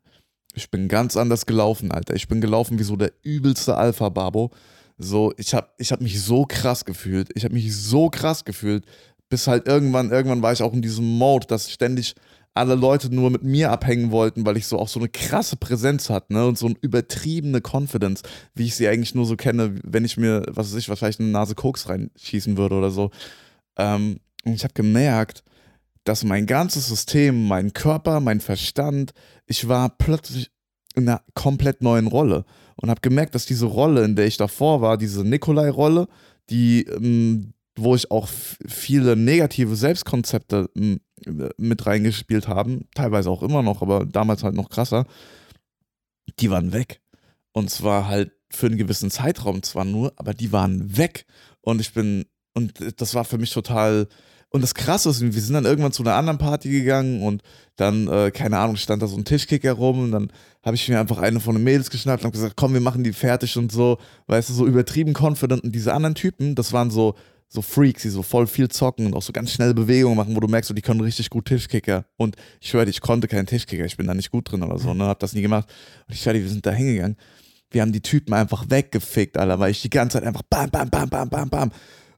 ich bin ganz anders gelaufen, Alter. Ich bin gelaufen wie so der übelste Alpha-Babo. So, ich habe ich hab mich so krass gefühlt. Ich habe mich so krass gefühlt, bis halt irgendwann, irgendwann war ich auch in diesem Mode, dass ständig alle Leute nur mit mir abhängen wollten, weil ich so auch so eine krasse Präsenz hatte, ne? Und so eine übertriebene Confidence, wie ich sie eigentlich nur so kenne, wenn ich mir, was weiß ich, wahrscheinlich eine Nase Koks reinschießen würde oder so. Ähm, und ich habe gemerkt, dass mein ganzes System, mein Körper, mein Verstand, ich war plötzlich in einer komplett neuen Rolle und habe gemerkt, dass diese Rolle, in der ich davor war, diese Nikolai-Rolle, die, ähm, wo ich auch viele negative Selbstkonzepte mit reingespielt haben, teilweise auch immer noch, aber damals halt noch krasser, die waren weg. Und zwar halt für einen gewissen Zeitraum zwar nur, aber die waren weg. Und ich bin, und das war für mich total und das Krasse ist, wir sind dann irgendwann zu einer anderen Party gegangen und dann, äh, keine Ahnung, stand da so ein Tischkicker rum und dann habe ich mir einfach eine von den Mädels geschnappt und habe gesagt, komm, wir machen die fertig und so, weißt du, so übertrieben confident. Und diese anderen Typen, das waren so, so Freaks, die so voll viel zocken und auch so ganz schnelle Bewegungen machen, wo du merkst, so, die können richtig gut Tischkicker. Und ich höre, ich konnte keinen Tischkicker, ich bin da nicht gut drin oder so, ne, hab das nie gemacht. Und ich höre, wir sind da hingegangen. Wir haben die Typen einfach weggefickt, Alter, weil ich die ganze Zeit einfach bam, bam, bam, bam, bam, bam.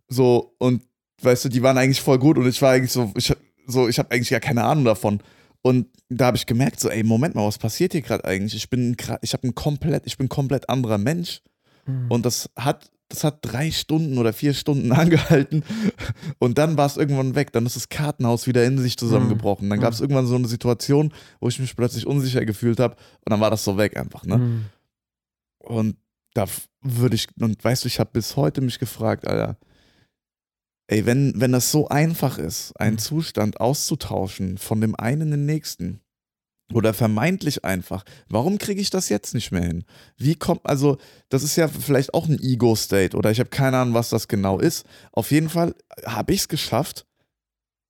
So, und weißt du, die waren eigentlich voll gut und ich war eigentlich so, ich, so, ich habe eigentlich gar keine Ahnung davon. Und da habe ich gemerkt, so, ey, Moment mal, was passiert hier gerade eigentlich? Ich bin, ich habe ein komplett, ich bin komplett anderer Mensch. Mhm. Und das hat, das hat drei Stunden oder vier Stunden angehalten. Und dann war es irgendwann weg. Dann ist das Kartenhaus wieder in sich zusammengebrochen. Dann gab es irgendwann so eine Situation, wo ich mich plötzlich unsicher gefühlt habe. Und dann war das so weg einfach, ne? Mhm. Und da würde ich, und weißt du, ich habe bis heute mich gefragt, Alter, Ey, wenn, wenn das so einfach ist, einen mhm. Zustand auszutauschen von dem einen in den nächsten, oder vermeintlich einfach. Warum kriege ich das jetzt nicht mehr hin? Wie kommt, also, das ist ja vielleicht auch ein Ego-State oder ich habe keine Ahnung, was das genau ist. Auf jeden Fall habe ich es geschafft,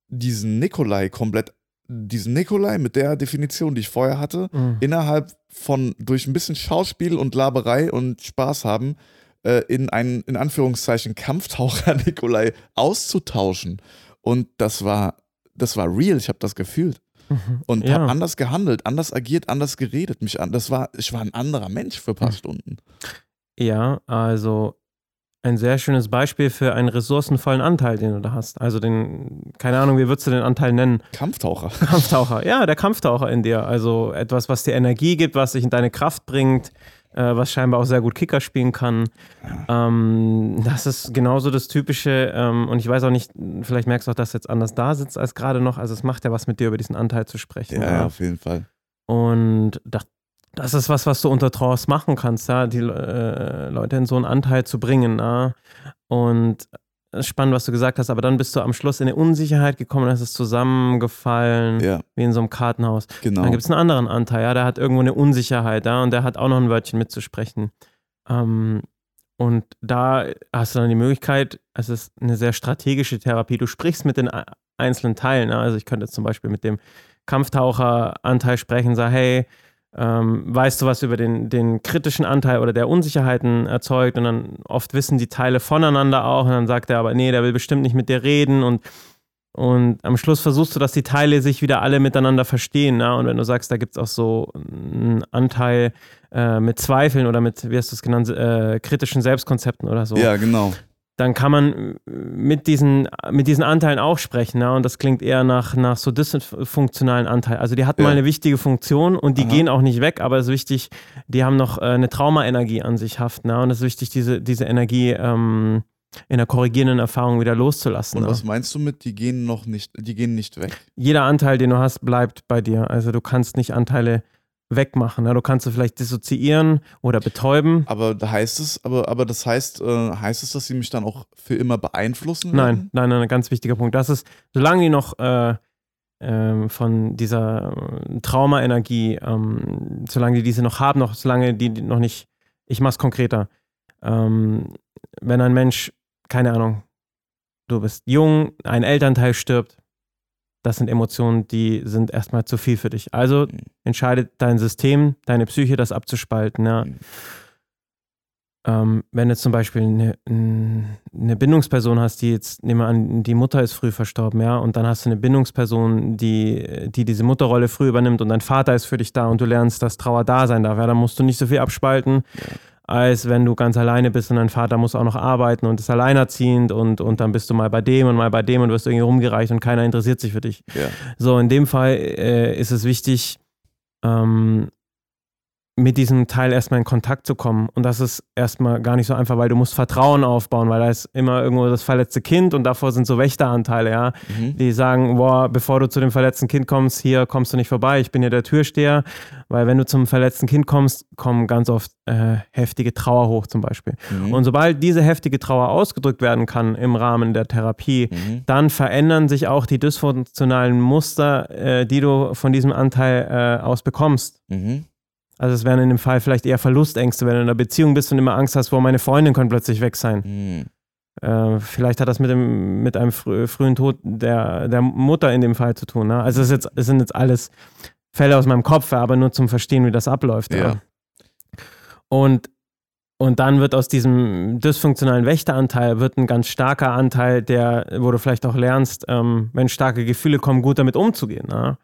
diesen Nikolai komplett, diesen Nikolai mit der Definition, die ich vorher hatte, Mhm. innerhalb von, durch ein bisschen Schauspiel und Laberei und Spaß haben, äh, in einen, in Anführungszeichen, Kampftaucher Nikolai auszutauschen. Und das war, das war real, ich habe das gefühlt Mhm. und Ja. habe anders gehandelt, anders agiert, anders geredet. Mich an, das war, ich war ein anderer Mensch für ein paar Mhm. Stunden. Ja, also ein sehr schönes Beispiel für einen ressourcenvollen Anteil, den du da hast. Also den, keine Ahnung, wie würdest du den Anteil nennen? Kampftaucher. Kampftaucher. Ja, der Kampftaucher in dir. Also etwas, was dir Energie gibt, was dich in deine Kraft bringt, äh, was scheinbar auch sehr gut Kicker spielen kann. Ähm, das ist genauso das Typische. Ähm, und ich weiß auch nicht, vielleicht merkst du auch, dass du jetzt anders da sitzt als gerade noch. Also es macht ja was mit dir, über diesen Anteil zu sprechen. Ja, ja, auf jeden Fall. Und das, das ist was, was du unter Trance machen kannst, ja, die äh, Leute in so einen Anteil zu bringen. Ja. Und spannend, was du gesagt hast, aber dann bist du am Schluss in eine Unsicherheit gekommen, es ist zusammengefallen, Ja, wie in so einem Kartenhaus. genau. Dann gibt es einen anderen Anteil, ja, der hat irgendwo eine Unsicherheit, ja, und der hat auch noch ein Wörtchen mitzusprechen. Ähm, und da hast du dann die Möglichkeit, es ist eine sehr strategische Therapie. Du sprichst mit den einzelnen Teilen. Ja? Also ich könnte zum Beispiel mit dem Kampftaucher-Anteil sprechen, sag, hey, ähm, weißt du was über den, den kritischen Anteil oder der Unsicherheiten erzeugt? Und dann oft wissen die Teile voneinander auch. Und dann sagt er aber, nee, der will bestimmt nicht mit dir reden. Und, und am Schluss versuchst du, dass die Teile sich wieder alle miteinander verstehen. Ja? Und wenn du sagst, da gibt es auch so einen Anteil äh, mit Zweifeln oder mit, wie hast du es genannt, äh, kritischen Selbstkonzepten oder so Ja, genau. Dann kann man mit diesen, mit diesen Anteilen auch sprechen. Ja? Und das klingt eher nach, nach so dysfunktionalen Anteilen. Also die hatten Ja. mal eine wichtige Funktion und die Aha. gehen auch nicht weg, aber es ist wichtig, die haben noch äh, eine Traumaenergie an sich haften. Ja? Und es ist wichtig, diese, diese Energie ähm, in der korrigierenden Erfahrung wieder loszulassen. Und ja? was meinst du mit, die gehen noch nicht, die gehen nicht weg? Jeder Anteil, den du hast, bleibt bei dir. Also du kannst nicht Anteile wegmachen. Ja? Du kannst sie vielleicht dissoziieren oder betäuben. Aber da heißt es, aber, aber das heißt, äh, heißt es, dass sie mich dann auch für immer beeinflussen Nein, nein, nein, ein ganz wichtiger Punkt. Das ist, solange die noch äh, ähm, von dieser äh, Traumaenergie, ähm, solange die diese noch haben, noch, solange die, die noch nicht, ich mach's konkreter. Ähm, wenn ein Mensch, keine Ahnung, du bist jung, ein Elternteil stirbt, das sind Emotionen, die sind erstmal zu viel für dich. Also Mhm. entscheidet dein System, deine Psyche, das abzuspalten. Ja. Mhm. Ähm, wenn du zum Beispiel eine, eine Bindungsperson hast, die jetzt, nehmen wir an, die Mutter ist früh verstorben, ja, und dann hast du eine Bindungsperson, die, die diese Mutterrolle früh übernimmt und dein Vater ist für dich da und du lernst, dass Trauer da sein darf, ja, dann musst du nicht so viel abspalten, als wenn du ganz alleine bist und dein Vater muss auch noch arbeiten und ist alleinerziehend und, und dann bist du mal bei dem und mal bei dem und wirst irgendwie rumgereicht und keiner interessiert sich für dich. Ja. So, in dem Fall äh, ist es wichtig, ähm, mit diesem Teil erstmal in Kontakt zu kommen. Und das ist erstmal gar nicht so einfach, weil du musst Vertrauen aufbauen, weil da ist immer irgendwo das verletzte Kind und davor sind so Wächteranteile, ja, Mhm. die sagen, boah, bevor du zu dem verletzten Kind kommst, hier kommst du nicht vorbei, ich bin hier der Türsteher. Weil wenn du zum verletzten Kind kommst, kommen ganz oft äh, heftige Trauer hoch zum Beispiel. Mhm. Und sobald diese heftige Trauer ausgedrückt werden kann im Rahmen der Therapie, Mhm. dann verändern sich auch die dysfunktionalen Muster, äh, die du von diesem Anteil äh, aus bekommst. Mhm. Also es wären in dem Fall vielleicht eher Verlustängste, wenn du in einer Beziehung bist und immer Angst hast, wo meine Freundin könnte plötzlich weg sein. Mhm. Äh, vielleicht hat das mit, dem, mit einem frü frühen Tod der, der Mutter in dem Fall zu tun. Ne? Also es, jetzt, es sind jetzt alles Fälle aus meinem Kopf, aber nur zum Verstehen, wie das abläuft. Ja. Ja. Und, und dann wird aus diesem dysfunktionalen Wächteranteil wird ein ganz starker Anteil, der, wo du vielleicht auch lernst, ähm, wenn starke Gefühle kommen, gut damit umzugehen. Ne?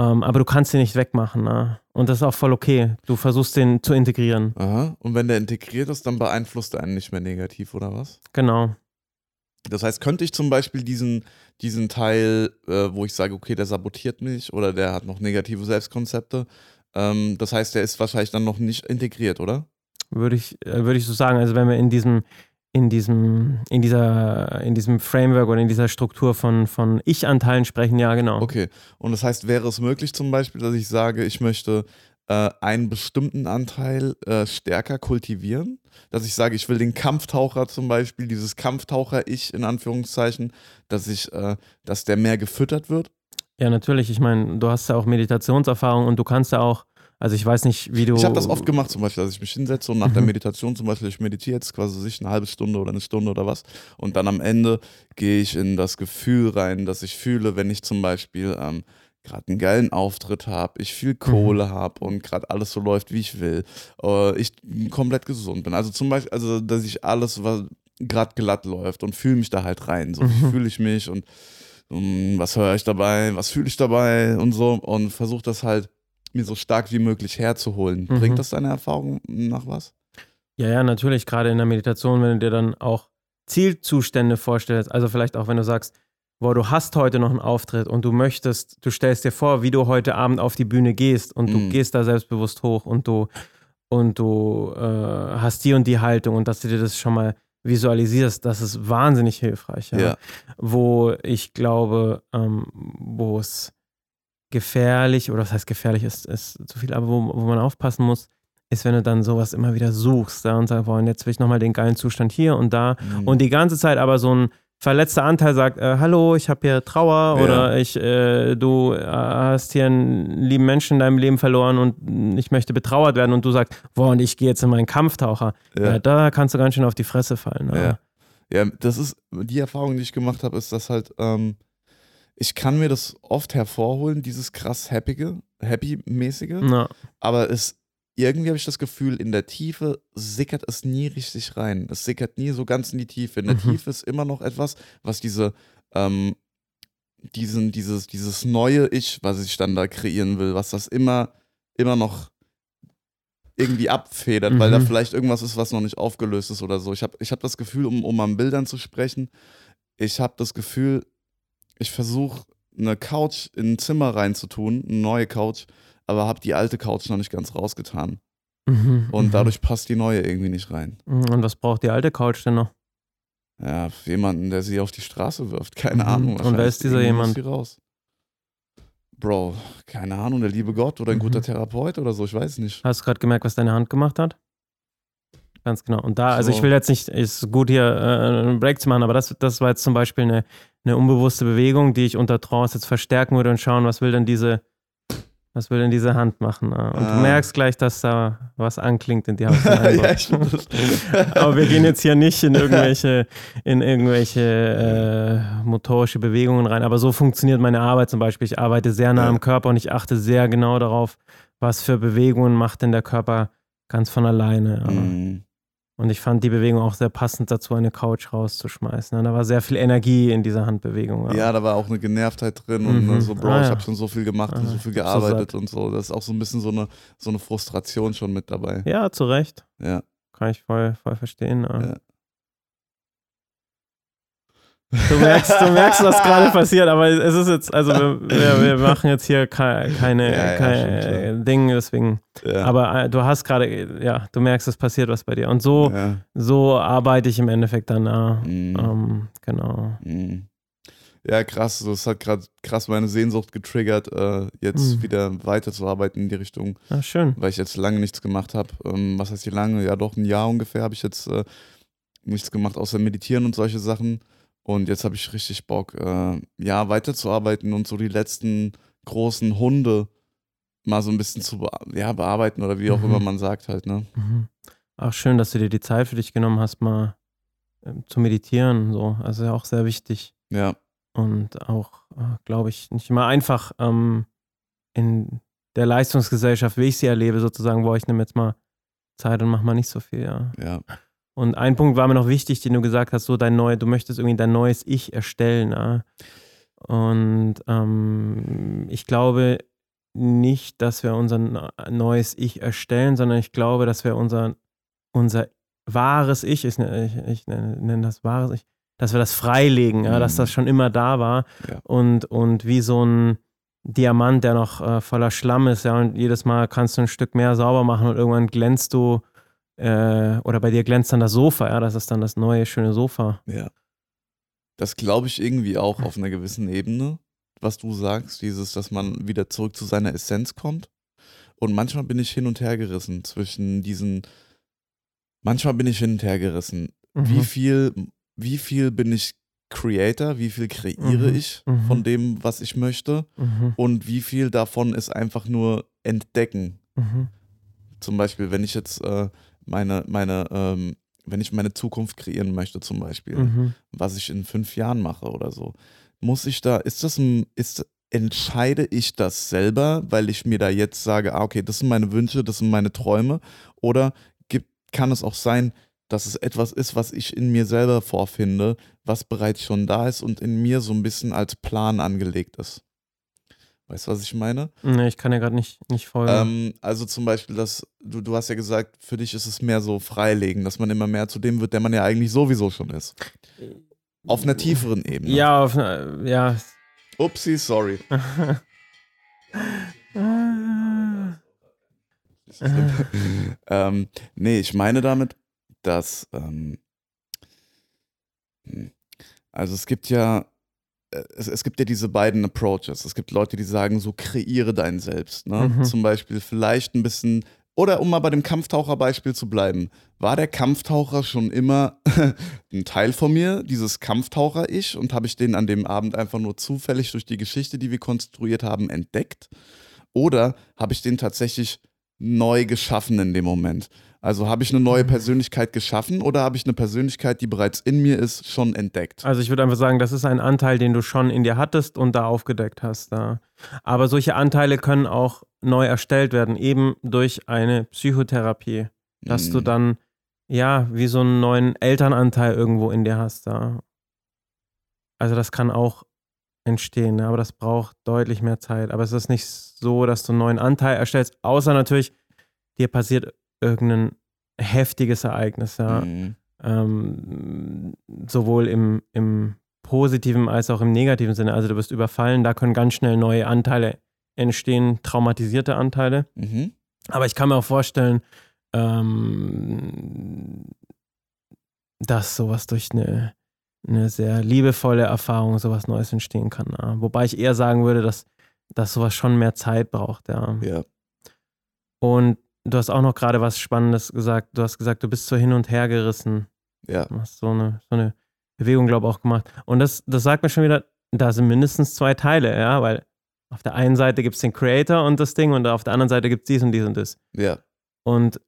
Ähm, aber du kannst sie nicht wegmachen. Ne? Und das ist auch voll okay. Du versuchst den zu integrieren. Aha. Und wenn der integriert ist, dann beeinflusst er einen nicht mehr negativ, oder was? Genau. Das heißt, könnte ich zum Beispiel diesen, diesen Teil, äh, wo ich sage, okay, der sabotiert mich oder der hat noch negative Selbstkonzepte, ähm, das heißt, der ist wahrscheinlich dann noch nicht integriert, oder? Würde ich, äh, würde ich so sagen. Also wenn wir in diesem, in diesem, in dieser, in diesem Framework oder in dieser Struktur von, von Ich-Anteilen sprechen, ja, genau. Okay. Und das heißt, wäre es möglich zum Beispiel, dass ich sage, ich möchte äh, einen bestimmten Anteil äh, stärker kultivieren? Dass ich sage, ich will den Kampftaucher zum Beispiel, dieses Kampftaucher-Ich in Anführungszeichen, dass ich, äh, dass der mehr gefüttert wird? Ja, natürlich. Ich meine, du hast ja auch Meditationserfahrung und du kannst ja auch, also ich weiß nicht, wie du. Ich habe das oft gemacht, zum Beispiel, dass ich mich hinsetze und nach der Meditation zum Beispiel, ich meditiere jetzt quasi sich eine halbe Stunde oder eine Stunde oder was. Und dann am Ende gehe ich in das Gefühl rein, dass ich fühle, wenn ich zum Beispiel ähm, gerade einen geilen Auftritt habe, ich viel Kohle mhm. habe und gerade alles so läuft, wie ich will, äh, ich komplett gesund bin. Also zum Beispiel, also dass ich alles, was gerade glatt läuft und fühle mich da halt rein. So mhm. fühle ich mich und um, was höre ich dabei, was fühle ich dabei und so und versuche das halt mir so stark wie möglich herzuholen. Mhm. Bringt das deine Erfahrung nach was? Ja, ja, natürlich. Gerade in der Meditation, wenn du dir dann auch Zielzustände vorstellst, also vielleicht auch, wenn du sagst, boah, du hast heute noch einen Auftritt und du möchtest, du stellst dir vor, wie du heute Abend auf die Bühne gehst und mhm. du gehst da selbstbewusst hoch und du und du äh, hast die und die Haltung und dass du dir das schon mal visualisierst, das ist wahnsinnig hilfreich. Ja? ja. Wo ich glaube, ähm, wo es gefährlich, oder was heißt gefährlich, ist, ist zu viel, aber wo, wo man aufpassen muss, ist, wenn du dann sowas immer wieder suchst ja, und sagst, boah, jetzt will ich nochmal den geilen Zustand hier und da mhm. und die ganze Zeit aber so ein verletzter Anteil sagt, äh, hallo, ich habe hier Trauer ja. oder ich, äh, du äh, hast hier einen lieben Menschen in deinem Leben verloren und ich möchte betrauert werden und du sagst, boah, und ich gehe jetzt in meinen Kampftaucher. Ja. da kannst du ganz schön auf die Fresse fallen. Ja. ja, das ist, die Erfahrung, die ich gemacht habe, ist, dass halt, ähm, ich kann mir das oft hervorholen, dieses krass Happige, Happy-mäßige, aber es irgendwie habe ich das Gefühl, in der Tiefe sickert es nie richtig rein. Es sickert nie so ganz in die Tiefe. In der mhm. Tiefe ist immer noch etwas, was diese, ähm, diesen, dieses, dieses neue Ich, was ich dann da kreieren will, was das immer, immer noch irgendwie abfedert, mhm. weil da mhm. vielleicht irgendwas ist, was noch nicht aufgelöst ist oder so. Ich habe ich hab das Gefühl, um, um an Bildern zu sprechen, ich habe das Gefühl, ich versuche eine Couch in ein Zimmer reinzutun, eine neue Couch, aber habe die alte Couch noch nicht ganz rausgetan. Mhm, und mhm. dadurch passt die neue irgendwie nicht rein. Mhm, und was braucht die alte Couch denn noch? Ja, jemanden, der sie auf die Straße wirft. Keine mhm. Ahnung. Und wer ist dieser jemand? raus. Bro, keine Ahnung, der liebe Gott oder ein mhm. guter Therapeut oder so, ich weiß nicht. Hast du gerade gemerkt, was deine Hand gemacht hat? Ganz genau. Und da, so. also ich will jetzt nicht, ist gut hier äh, einen Break zu machen, aber das, das war jetzt zum Beispiel eine, eine unbewusste Bewegung, die ich unter Trance jetzt verstärken würde und schauen, was will denn diese was will denn diese Hand machen? Ah, und ah. du merkst gleich, dass da was anklingt in die Haut. ja. Aber wir gehen jetzt hier nicht in irgendwelche, in irgendwelche äh, motorische Bewegungen rein. Aber so funktioniert meine Arbeit zum Beispiel. Ich arbeite sehr nah ja. am Körper und ich achte sehr genau darauf, was für Bewegungen macht denn der Körper ganz von alleine. Mhm. Und ich fand die Bewegung auch sehr passend dazu, eine Couch rauszuschmeißen. Da war sehr viel Energie in dieser Handbewegung. Ja, da war auch eine Genervtheit drin mhm. und so, Bro, ah, ja. ich habe schon so viel gemacht ah, und so viel gearbeitet so und so. Das ist auch so ein bisschen so eine, so eine Frustration schon mit dabei. Ja, zu Recht. Ja. Kann ich voll, voll verstehen. Ja. Du merkst, du merkst, was gerade passiert, aber es ist jetzt, also wir, wir, wir machen jetzt hier keine, keine, ja, keine ja, Dinge, deswegen. Ja. Aber äh, du hast gerade, ja, du merkst, es passiert was bei dir. Und so, so arbeite ich im Endeffekt dann, äh, mhm. ähm, genau. Mhm. Ja, krass. Das hat gerade krass meine Sehnsucht getriggert, äh, jetzt mhm. wieder weiterzuarbeiten in die Richtung. Ah, schön. Weil ich jetzt lange nichts gemacht habe. Ähm, was heißt hier lange? Ja, doch ein Jahr ungefähr habe ich jetzt äh, nichts gemacht, außer meditieren und solche Sachen. Und jetzt habe ich richtig Bock, äh, ja, weiterzuarbeiten und so die letzten großen Hunde mal so ein bisschen zu be ja, bearbeiten oder wie auch mhm. immer man sagt halt, ne? Mhm. Auch schön, dass du dir die Zeit für dich genommen hast, mal äh, zu meditieren, so. Also ja auch sehr wichtig. Ja. Und auch, äh, glaube ich, nicht immer einfach ähm, in der Leistungsgesellschaft, wie ich sie erlebe, sozusagen, wo ich nehme jetzt mal Zeit und mach mal nicht so viel, ja. Ja. Und ein Punkt war mir noch wichtig, den du gesagt hast, so dein neu, du möchtest irgendwie dein neues Ich erstellen. Ja? Und ähm, ich glaube nicht, dass wir unser neues Ich erstellen, sondern ich glaube, dass wir unser, unser wahres Ich, ich, ich, ich nenne das wahres Ich, dass wir das freilegen, ja, dass das mhm. schon immer da war ja. und, und wie so ein Diamant, der noch äh, voller Schlamm ist, ja, und jedes Mal kannst du ein Stück mehr sauber machen und irgendwann glänzt du äh, oder bei dir glänzt dann das Sofa, ja, das ist dann das neue, schöne Sofa. Ja. Das glaube ich irgendwie auch auf einer gewissen Ebene, was du sagst, dieses, dass man wieder zurück zu seiner Essenz kommt. Und manchmal bin ich hin und her gerissen zwischen diesen, manchmal bin ich hin und her gerissen. Mhm. Wie viel, wie viel bin ich Creator, wie viel kreiere Mhm. ich Mhm. von dem, was ich möchte Mhm. und wie viel davon ist einfach nur entdecken. Mhm. Zum Beispiel, wenn ich jetzt äh, meine, meine, ähm, wenn ich meine Zukunft kreieren möchte, zum Beispiel, Mhm. was ich in fünf Jahren mache oder so, muss ich da, ist das ein, ist, entscheide ich das selber, weil ich mir da jetzt sage, ah, okay, das sind meine Wünsche, das sind meine Träume, oder gibt, kann es auch sein, dass es etwas ist, was ich in mir selber vorfinde, was bereits schon da ist und in mir so ein bisschen als Plan angelegt ist. Weißt du, was ich meine? Nee, ich kann ja gerade nicht, nicht folgen. Ähm, also zum Beispiel, dass du, du hast ja gesagt, für dich ist es mehr so freilegen, dass man immer mehr zu dem wird, der man ja eigentlich sowieso schon ist. Auf einer tieferen Ebene. ja, auf, einer- ja. Upsi, sorry. ähm, nee, ich meine damit, dass ähm, hm, also es gibt ja es, es gibt ja diese beiden Approaches. Es gibt Leute, die sagen, so kreiere dein Selbst. Ne? Mhm. Zum Beispiel vielleicht ein bisschen, oder um mal bei dem Kampftaucher-Beispiel zu bleiben, war der Kampftaucher schon immer ein Teil von mir, dieses Kampftaucher-Ich, und habe ich den an dem Abend einfach nur zufällig durch die Geschichte, die wir konstruiert haben, entdeckt? Oder habe ich den tatsächlich neu geschaffen in dem Moment? Also habe ich eine neue. Persönlichkeit geschaffen oder habe ich eine Persönlichkeit, die bereits in mir ist, schon entdeckt? Also ich würde einfach sagen, das ist ein Anteil, den du schon in dir hattest und da aufgedeckt hast. Da. Aber solche Anteile können auch neu erstellt werden, eben durch eine Psychotherapie, dass du Mhm. dann ja wie so einen neuen Elternanteil irgendwo in dir hast. Da. Also das kann auch entstehen, ne? aber das braucht deutlich mehr Zeit. Aber es ist nicht so, dass du einen neuen Anteil erstellst, außer natürlich, dir passiert irgendein heftiges Ereignis. Ja Mhm. ähm, sowohl im, im positiven als auch im negativen Sinne. Also du wirst überfallen, da können ganz schnell neue Anteile entstehen, traumatisierte Anteile. Mhm. Aber ich kann mir auch vorstellen, ähm, dass sowas durch eine, eine sehr liebevolle Erfahrung sowas Neues entstehen kann. Ja. Wobei ich eher sagen würde, dass, dass sowas schon mehr Zeit braucht. Ja. Ja. Und du hast auch noch gerade was Spannendes gesagt. Du hast gesagt, du bist so hin und her gerissen. Ja. Du hast so eine, so eine Bewegung, glaube ich, auch gemacht. Und das, das sagt mir schon wieder, da sind mindestens zwei Teile, ja, weil auf der einen Seite gibt es den Creator und das Ding und auf der anderen Seite gibt es dies und dies und das. Ja. Und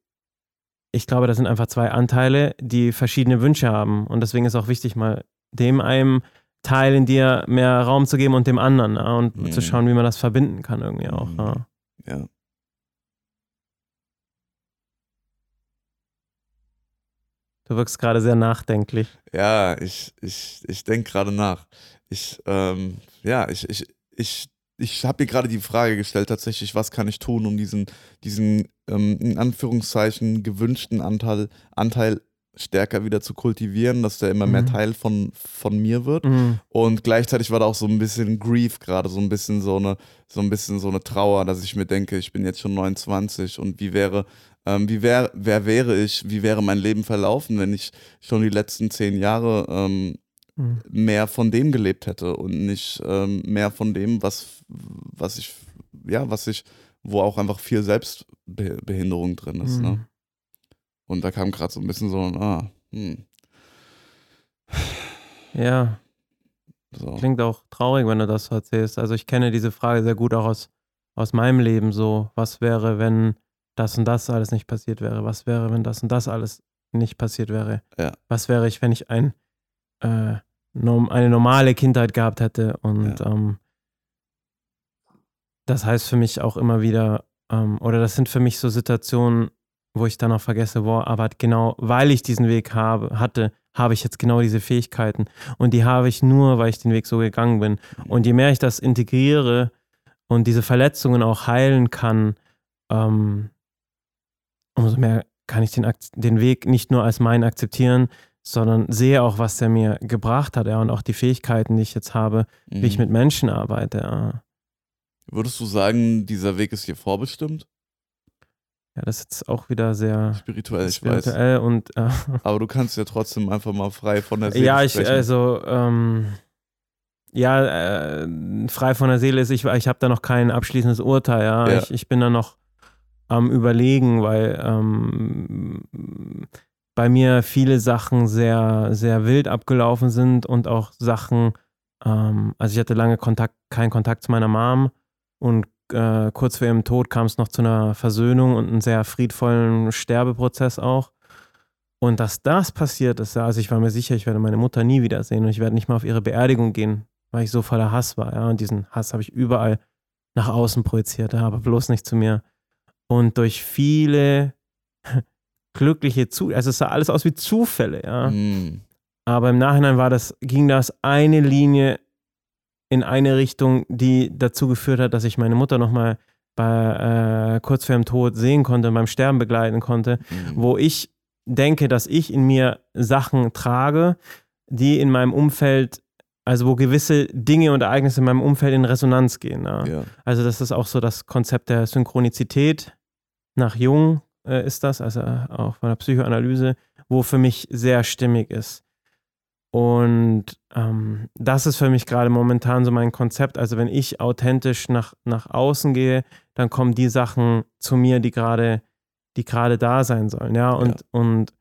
ich glaube, das sind einfach zwei Anteile, die verschiedene Wünsche haben. Und deswegen ist auch wichtig, mal dem einem Teil in dir mehr Raum zu geben und dem anderen ja, und Mhm. zu schauen, wie man das verbinden kann irgendwie auch. Mhm. Ja. Ja. Du wirkst gerade sehr nachdenklich. Ja, ich, ich, ich denke gerade nach. Ich, ähm, ja, ich, ich, ich, ich habe mir gerade die Frage gestellt, tatsächlich, was kann ich tun, um diesen, diesen ähm, in Anführungszeichen gewünschten Anteil, Anteil stärker wieder zu kultivieren, dass der immer mehr Mhm. Teil von, von mir wird. Mhm. Und gleichzeitig war da auch so ein bisschen Grief gerade, so ein bisschen so eine, so ein bisschen so eine Trauer, dass ich mir denke, ich bin jetzt schon 29 und wie wäre, ähm, wie wäre, wer wäre ich, wie wäre mein Leben verlaufen, wenn ich schon die letzten zehn Jahre ähm, Mhm. mehr von dem gelebt hätte und nicht ähm, mehr von dem, was, was ich, ja, was ich, wo auch einfach viel Selbstbehinderung drin ist. Ne? Mhm. Und da kam gerade so ein bisschen so ein, ah, hm, Ja, so. klingt auch traurig, wenn du das so erzählst. Also ich kenne diese Frage sehr gut auch aus, aus meinem Leben so. Was wäre, wenn das und das alles nicht passiert wäre? Was wäre, wenn das und das alles nicht passiert wäre? Ja. Was wäre ich, wenn ich ein, äh, eine normale Kindheit gehabt hätte? Und ähm, das heißt für mich auch immer wieder, ähm, oder das sind für mich so Situationen, wo ich dann auch vergesse, boah, aber genau, weil ich diesen Weg habe, hatte, habe ich jetzt genau diese Fähigkeiten. Und die habe ich nur, weil ich den Weg so gegangen bin. Und je mehr ich das integriere und diese Verletzungen auch heilen kann, ähm, umso mehr kann ich den, den Weg nicht nur als meinen akzeptieren, sondern sehe auch, was der mir gebracht hat, ja, und auch die Fähigkeiten, die ich jetzt habe, wie ich Mhm. mit Menschen arbeite. Ja. Würdest du sagen, dieser Weg ist dir vorbestimmt? Ja, das ist jetzt auch wieder sehr Spirituell, ich weiß. spirituell und äh, Aber du kannst ja trotzdem einfach mal frei von der Seele ja, ich sprechen. also ähm, ja, äh, frei von der Seele ist, ich, ich habe da noch kein abschließendes Urteil, ja. Ja. Ich, ich bin da noch am überlegen, weil ähm, bei mir viele Sachen sehr, sehr wild abgelaufen sind und auch Sachen, ähm, also ich hatte lange Kontakt, keinen Kontakt zu meiner Mom und äh, kurz vor ihrem Tod kam es noch zu einer Versöhnung und einem sehr friedvollen Sterbeprozess auch. Und dass das passiert ist, also ich war mir sicher, ich werde meine Mutter nie wiedersehen und ich werde nicht mal auf ihre Beerdigung gehen, weil ich so voller Hass war. Ja, und diesen Hass habe ich überall nach außen projiziert, aber bloß nicht zu mir. Und durch viele glückliche Zufälle, also es sah alles aus wie Zufälle, ja. Mhm. Aber im Nachhinein war das, ging das eine Linie in eine Richtung, die dazu geführt hat, dass ich meine Mutter nochmal bei, äh, kurz vor dem Tod sehen konnte, beim Sterben begleiten konnte, mhm. wo ich denke, dass ich in mir Sachen trage, die in meinem Umfeld, also wo gewisse Dinge und Ereignisse in meinem Umfeld in Resonanz gehen. Ja. Ja. Also das ist auch so das Konzept der Synchronizität nach Jung äh, ist das, also auch von der Psychoanalyse, wo für mich sehr stimmig ist. Und ähm, das ist für mich gerade momentan so mein Konzept. Also wenn ich authentisch nach, nach außen gehe, dann kommen die Sachen zu mir, die gerade, die gerade da sein sollen. Ja, und, ja. und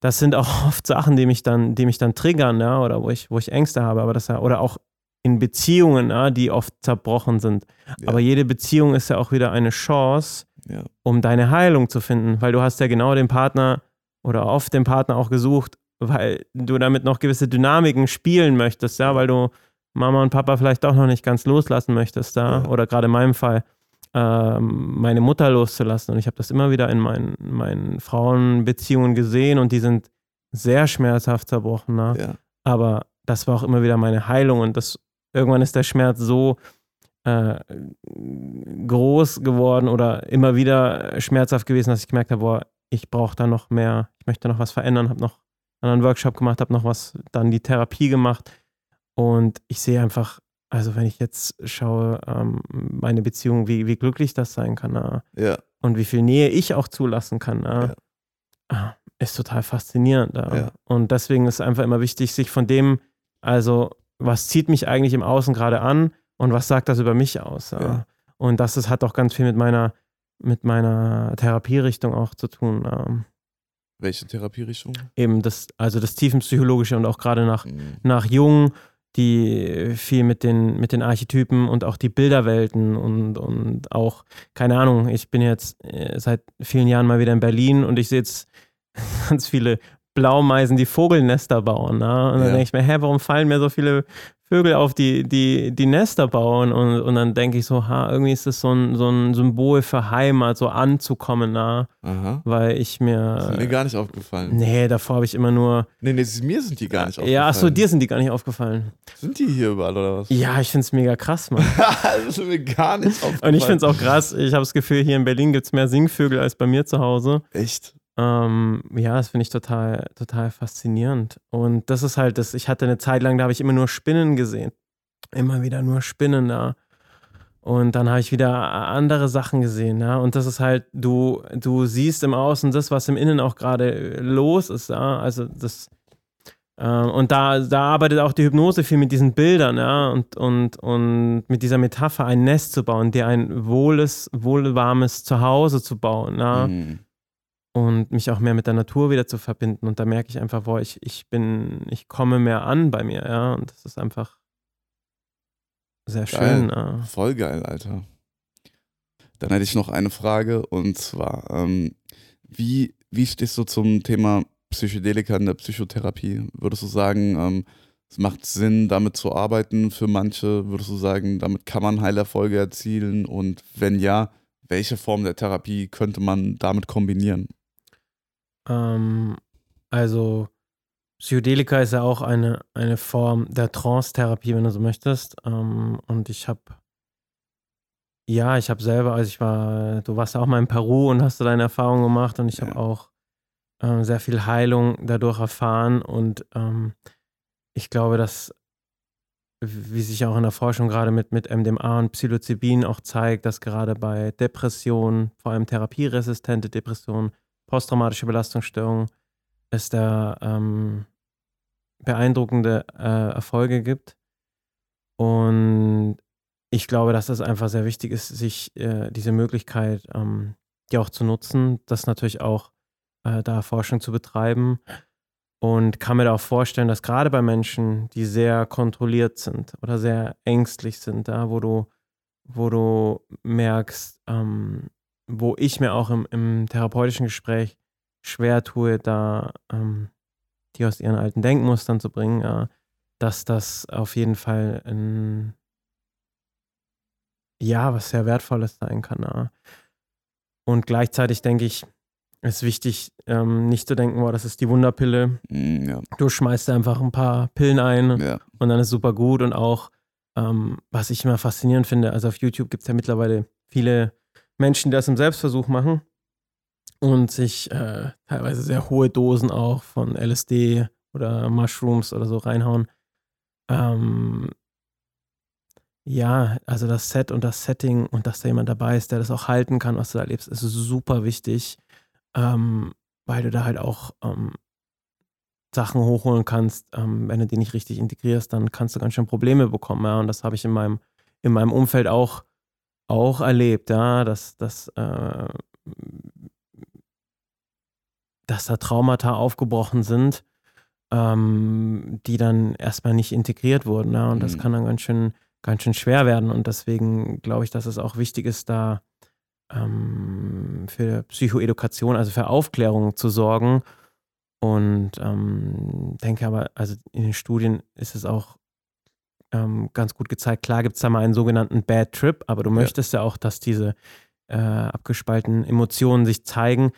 das sind auch oft Sachen, die mich dann, die mich dann triggern, ja, oder wo ich, wo ich Ängste habe, aber das ja, oder auch in Beziehungen, ja, die oft zerbrochen sind. Ja. Aber jede Beziehung ist ja auch wieder eine Chance, ja. um deine Heilung zu finden, weil du hast ja genau den Partner oder oft den Partner auch gesucht, weil du damit noch gewisse Dynamiken spielen möchtest, ja, weil du Mama und Papa vielleicht doch noch nicht ganz loslassen möchtest, da, ja. oder gerade in meinem Fall, ähm, meine Mutter loszulassen. Und ich habe das immer wieder in meinen, meinen Frauenbeziehungen gesehen und die sind sehr schmerzhaft zerbrochen. Ne? Ja. Aber das war auch immer wieder meine Heilung und das irgendwann ist der Schmerz so äh, groß geworden oder immer wieder schmerzhaft gewesen, dass ich gemerkt habe, boah, ich brauche da noch mehr, ich möchte noch was verändern, habe noch einen Workshop gemacht, habe noch was, dann die Therapie gemacht. Und ich sehe einfach, also wenn ich jetzt schaue, ähm, meine Beziehung, wie, wie glücklich das sein kann. Äh, ja. Und wie viel Nähe ich auch zulassen kann. Äh, ja. Ist total faszinierend. Äh. Ja. Und deswegen ist einfach immer wichtig, sich von dem, also was zieht mich eigentlich im Außen gerade an und was sagt das über mich aus. Ja. Und das ist, hat auch ganz viel mit meiner, mit meiner Therapierichtung auch zu tun. Welche Therapierichtung? Eben das, also das tiefenpsychologische und auch gerade nach, mhm. nach Jung, die viel mit den, mit den Archetypen und auch die Bilderwelten und, und auch, keine Ahnung, ich bin jetzt äh, seit vielen Jahren mal wieder in Berlin und ich sehe jetzt ganz viele Blaumeisen, die Vogelnester bauen. Ne? Und dann ja. denke ich mir, hä, warum fallen mir so viele Vögel auf, die, die, die Nester bauen? Und, und dann denke ich so, ha, irgendwie ist das so ein, so ein Symbol für Heimat, so anzukommen, na? Aha. Weil ich mir. Das ist mir gar nicht aufgefallen. Nee, davor habe ich immer nur. Nee, nee, mir sind die gar nicht aufgefallen. Ja, achso, dir sind die gar nicht aufgefallen. Sind die hier überall oder was? Ja, ich finde es mega krass, Mann. das ist mir gar nicht aufgefallen. Und ich finde es auch krass. Ich habe das Gefühl, hier in Berlin gibt es mehr Singvögel als bei mir zu Hause. Echt? Ähm, ja, das finde ich total, total faszinierend. Und das ist halt das, ich hatte eine Zeit lang, da habe ich immer nur Spinnen gesehen. Immer wieder nur Spinnen da. Und dann habe ich wieder andere Sachen gesehen, ja. Und das ist halt, du, du siehst im Außen das, was im Innen auch gerade los ist, ja. Also das, äh, und da, da arbeitet auch die Hypnose viel mit diesen Bildern, ja, und, und, und mit dieser Metapher ein Nest zu bauen, dir ein wohles, wohlwarmes Zuhause zu bauen, ja. Mhm und mich auch mehr mit der Natur wieder zu verbinden. Und da merke ich einfach, boah, ich, ich bin, ich komme mehr an bei mir, ja. Und das ist einfach sehr geil. schön. Ja. Voll geil, Alter. Dann hätte ich noch eine Frage und zwar, ähm, wie, wie stehst du zum Thema Psychedelika in der Psychotherapie? Würdest du sagen, ähm, es macht Sinn, damit zu arbeiten für manche? Würdest du sagen, damit kann man Heilerfolge erzielen? Und wenn ja, welche Form der Therapie könnte man damit kombinieren? Ähm, also Psychedelika ist ja auch eine, eine Form der Trance-Therapie, wenn du so möchtest. Ähm, und ich habe, ja, ich habe selber, also ich war, du warst ja auch mal in Peru und hast du deine Erfahrungen gemacht und ich ja. habe auch ähm, sehr viel Heilung dadurch erfahren und ähm, ich glaube, dass, wie sich auch in der Forschung gerade mit, mit MDMA und Psilocybin auch zeigt, dass gerade bei Depressionen, vor allem therapieresistente Depressionen, posttraumatische Belastungsstörung es da ähm, beeindruckende äh, Erfolge gibt. Und ich glaube, dass es einfach sehr wichtig ist, sich äh, diese Möglichkeit ähm, ja auch zu nutzen, das natürlich auch äh, da Forschung zu betreiben. Und kann mir da auch vorstellen, dass gerade bei Menschen, die sehr kontrolliert sind oder sehr ängstlich sind, da wo du, wo du merkst, ähm, wo ich mir auch im, im therapeutischen Gespräch schwer tue, da ähm, die aus ihren alten Denkmustern zu bringen, äh, dass das auf jeden Fall ein, ja, was sehr Wertvolles sein kann. Äh. Und gleichzeitig denke ich, ist wichtig, ähm, nicht zu denken, boah, das ist die Wunderpille. Mm, ja. Du schmeißt einfach ein paar Pillen ein Ja. und dann ist super gut. Und auch, ähm, was ich immer faszinierend finde, also auf YouTube gibt es ja mittlerweile viele Menschen, die das im Selbstversuch machen und sich äh, teilweise sehr hohe Dosen auch von LSD oder Mushrooms oder so reinhauen. Ähm, ja, also das Set und das Setting und dass da jemand dabei ist, der das auch halten kann, was du da erlebst, ist super wichtig, ähm, weil du da halt auch ähm, Sachen hochholen kannst. Ähm, wenn du die nicht richtig integrierst, dann kannst du ganz schön Probleme bekommen. Ja? Und das habe ich in meinem, in meinem Umfeld auch, auch erlebt, ja, dass, dass, äh, dass da Traumata aufgebrochen sind, ähm, die dann erstmal nicht integriert wurden. Ja? Und das Mhm. kann dann ganz schön, ganz schön schwer werden. Und deswegen glaube ich, dass es auch wichtig ist, da ähm, für Psychoedukation, also für Aufklärung zu sorgen. Und ähm, denke aber, also in den Studien ist es auch ähm, ganz gut gezeigt. Klar gibt es da mal einen sogenannten Bad Trip, aber du Ja. möchtest ja auch, dass diese äh, abgespaltenen Emotionen sich zeigen.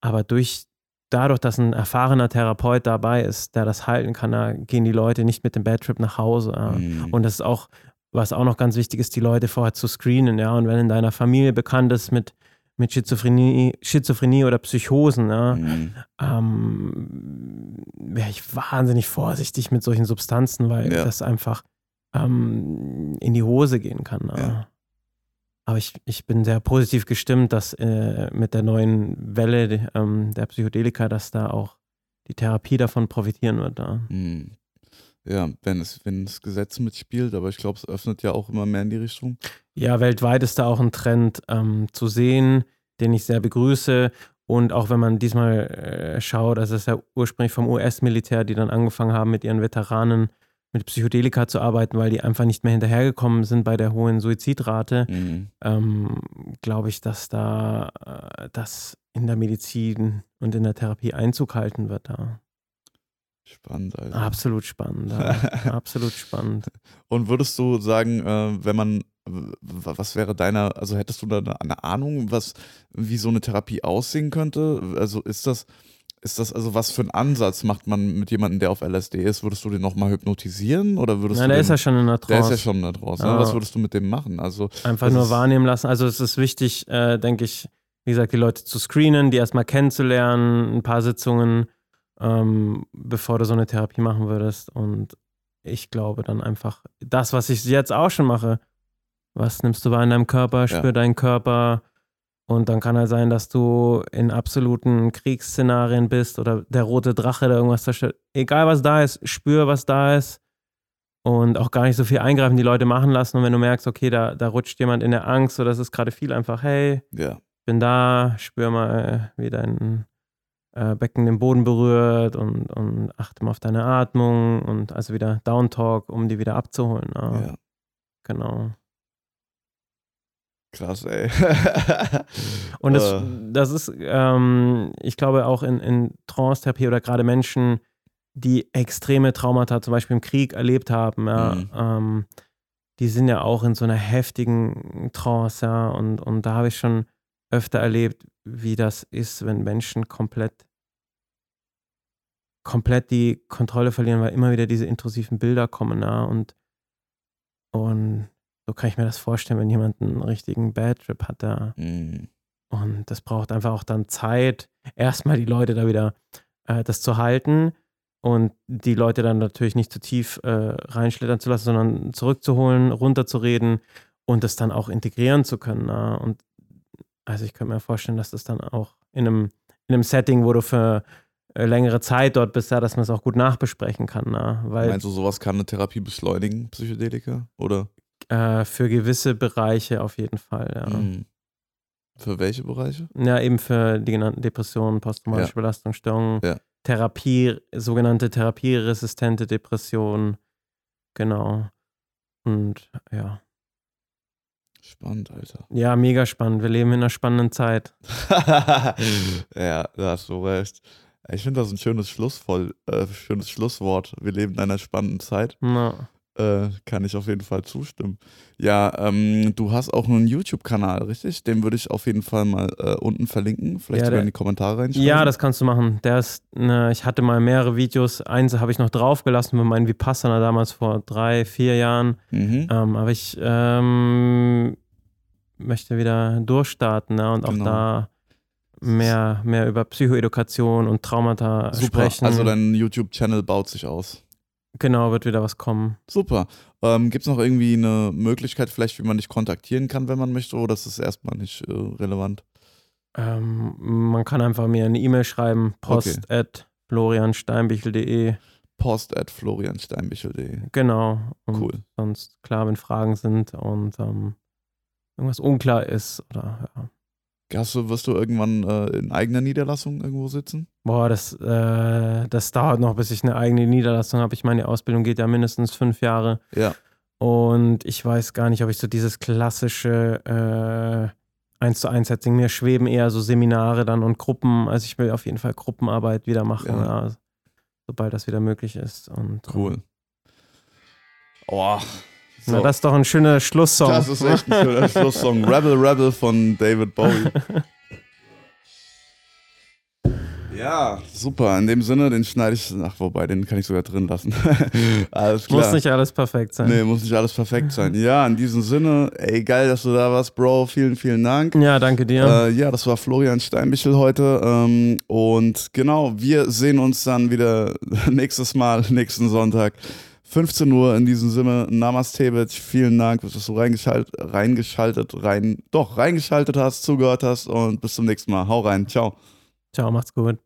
Aber durch dadurch, dass ein erfahrener Therapeut dabei ist, der das halten kann, da gehen die Leute nicht mit dem Bad Trip nach Hause. Ja. Mm. Und das ist auch, was auch noch ganz wichtig ist, die Leute vorher zu screenen, ja. Und wenn in deiner Familie bekannt ist mit, mit Schizophrenie, Schizophrenie oder Psychosen, ja, Mm. ähm, wäre ich wahnsinnig vorsichtig mit solchen Substanzen, weil Ja. das einfach ähm, in die Hose gehen kann. Ja. Ja. Aber ich, ich bin sehr positiv gestimmt, dass äh, mit der neuen Welle ähm, der Psychedelika, dass da auch die Therapie davon profitieren wird. Ja. Mm. Ja, wenn es, wenn das Gesetz mitspielt, aber ich glaube, es öffnet ja auch immer mehr in die Richtung. Ja, weltweit ist da auch ein Trend ähm, zu sehen, den ich sehr begrüße. Und auch wenn man diesmal äh, schaut, also es ist ja ursprünglich vom US-Militär, die dann angefangen haben, mit ihren Veteranen mit Psychedelika zu arbeiten, weil die einfach nicht mehr hinterhergekommen sind bei der hohen Suizidrate, Mm. ähm, glaube ich, dass da äh, das in der Medizin und in der Therapie Einzug halten wird. Da. Spannend, also. Absolut spannend. Ja. Absolut spannend. Und würdest du sagen, äh, wenn man, was wäre deiner, also hättest du da eine, eine Ahnung, was, wie so eine Therapie aussehen könnte? Also ist das, ist das, also was für einen Ansatz macht man mit jemandem, der auf LSD ist? Würdest du den nochmal hypnotisieren oder würdest Nein, du der den, ist ja schon in der der ist Trance. ja schon da draußen. Ja. Ne? Was würdest du mit dem machen? Also, Einfach nur ist- wahrnehmen lassen. Also es ist wichtig, äh, denke ich, wie gesagt, die Leute zu screenen, die erstmal kennenzulernen, ein paar Sitzungen, ähm, bevor du so eine Therapie machen würdest. Und ich glaube dann einfach, das, was ich jetzt auch schon mache, was nimmst du wahr in deinem Körper, spür deinen Körper. Und dann kann halt sein, dass du in absoluten Kriegsszenarien bist oder der rote Drache, der irgendwas zerstört. Egal was da ist, spür, was da ist und auch gar nicht so viel eingreifen, die Leute machen lassen. Und wenn du merkst, okay, da, da rutscht jemand in der Angst oder das ist gerade viel, einfach, hey, ja. bin da, spür mal, wie dein äh, Becken den Boden berührt und, und achte mal auf deine Atmung und also wieder Down Talk, um die wieder abzuholen. Ja, ja. Genau. Krass, ey. Und das, Äh, das ist, ähm, ich glaube, auch in, in Trance-Therapie oder gerade Menschen, die extreme Traumata zum Beispiel im Krieg erlebt haben, ja, Mhm. ähm, die sind ja auch in so einer heftigen Trance, ja, und, und da habe ich schon öfter erlebt, wie das ist, wenn Menschen komplett komplett die Kontrolle verlieren, weil immer wieder diese intrusiven Bilder kommen, ja, und und so kann ich mir das vorstellen, wenn jemand einen richtigen Bad Trip hat, ja. mm. Und das braucht einfach auch dann Zeit, erstmal die Leute da wieder äh, das zu halten und die Leute dann natürlich nicht zu tief äh, reinschlittern zu lassen, sondern zurückzuholen, runterzureden und das dann auch integrieren zu können. Na? Und also ich könnte mir vorstellen, dass das dann auch in einem, in einem Setting, wo du für äh, längere Zeit dort bist, ja, dass man es auch gut nachbesprechen kann. Na? Weil Meinst du, sowas kann eine Therapie beschleunigen, Psychedelika? Oder? Äh, für gewisse Bereiche auf jeden Fall, ja. Mm. Für welche Bereiche? Ja, eben für die genannten Depressionen, posttraumatische Ja. Belastungsstörungen, Ja. Therapie, sogenannte therapieresistente Depressionen. Genau. Und ja. Spannend, Alter. Ja, mega spannend. Wir leben in einer spannenden Zeit. ja, da hast du recht. Ich finde das ein schönes, Schlussvoll, äh, schönes Schlusswort. Wir leben in einer spannenden Zeit. Na, Äh, kann ich auf jeden Fall zustimmen. Ja, ähm, du hast auch einen YouTube-Kanal, richtig? Den würde ich auf jeden Fall mal äh, unten verlinken. Vielleicht Ja, sogar in die Kommentare reinschreiben. Ja, das kannst du machen. Der ist, ne, ich hatte mal mehrere Videos. Eins habe ich noch draufgelassen mit meinem Vipassana damals vor drei, vier Jahren. Mhm. Ähm, aber ich ähm, möchte wieder durchstarten ne, und auch Genau. da mehr, mehr über Psychoedukation und Traumata Super. sprechen. Also dein YouTube-Channel baut sich aus. Genau, wird wieder was kommen. Super. Ähm, Gibt es noch irgendwie eine Möglichkeit, vielleicht, wie man dich kontaktieren kann, wenn man möchte, oder ist das erstmal nicht äh, relevant? Ähm, man kann einfach mir eine E-Mail schreiben, post at floriansteinbichel.de. Post at floriansteinbichel.de. Genau. Und Cool. sonst klar, wenn Fragen sind und ähm, irgendwas unklar ist oder ja. Hast du, wirst du irgendwann äh, in eigener Niederlassung irgendwo sitzen? Boah, das, äh, das dauert noch, bis ich eine eigene Niederlassung habe. Ich meine, die Ausbildung geht ja mindestens fünf Jahre. Ja. Und ich weiß gar nicht, ob ich so dieses klassische äh, 1 zu 1 Setting, mir schweben eher so Seminare dann und Gruppen. Also ich will auf jeden Fall Gruppenarbeit wieder machen, Ja. ja, sobald das wieder möglich ist. Und, Cool. Oh. Na, das ist doch ein schöner Schlusssong. Das ist echt ein schöner Schlusssong. Rebel Rebel von David Bowie. Ja, super. In dem Sinne, den schneide ich, ach wobei, den kann ich sogar drin lassen. alles klar. Muss nicht alles perfekt sein. Nee, muss nicht alles perfekt sein. Ja, in diesem Sinne, ey, geil, dass du da warst, Bro. Vielen, vielen Dank. Ja, danke dir. Äh, ja, das war Florian Steinbichel heute. Ähm, und genau, wir sehen uns dann wieder nächstes Mal, nächsten Sonntag, 15 Uhr. In diesem Sinne, Namaste, Bitch. Vielen Dank, dass du reingeschaltet, reingeschaltet, rein, doch, reingeschaltet hast, zugehört hast und bis zum nächsten Mal. Hau rein. Ciao. Ciao, macht's gut.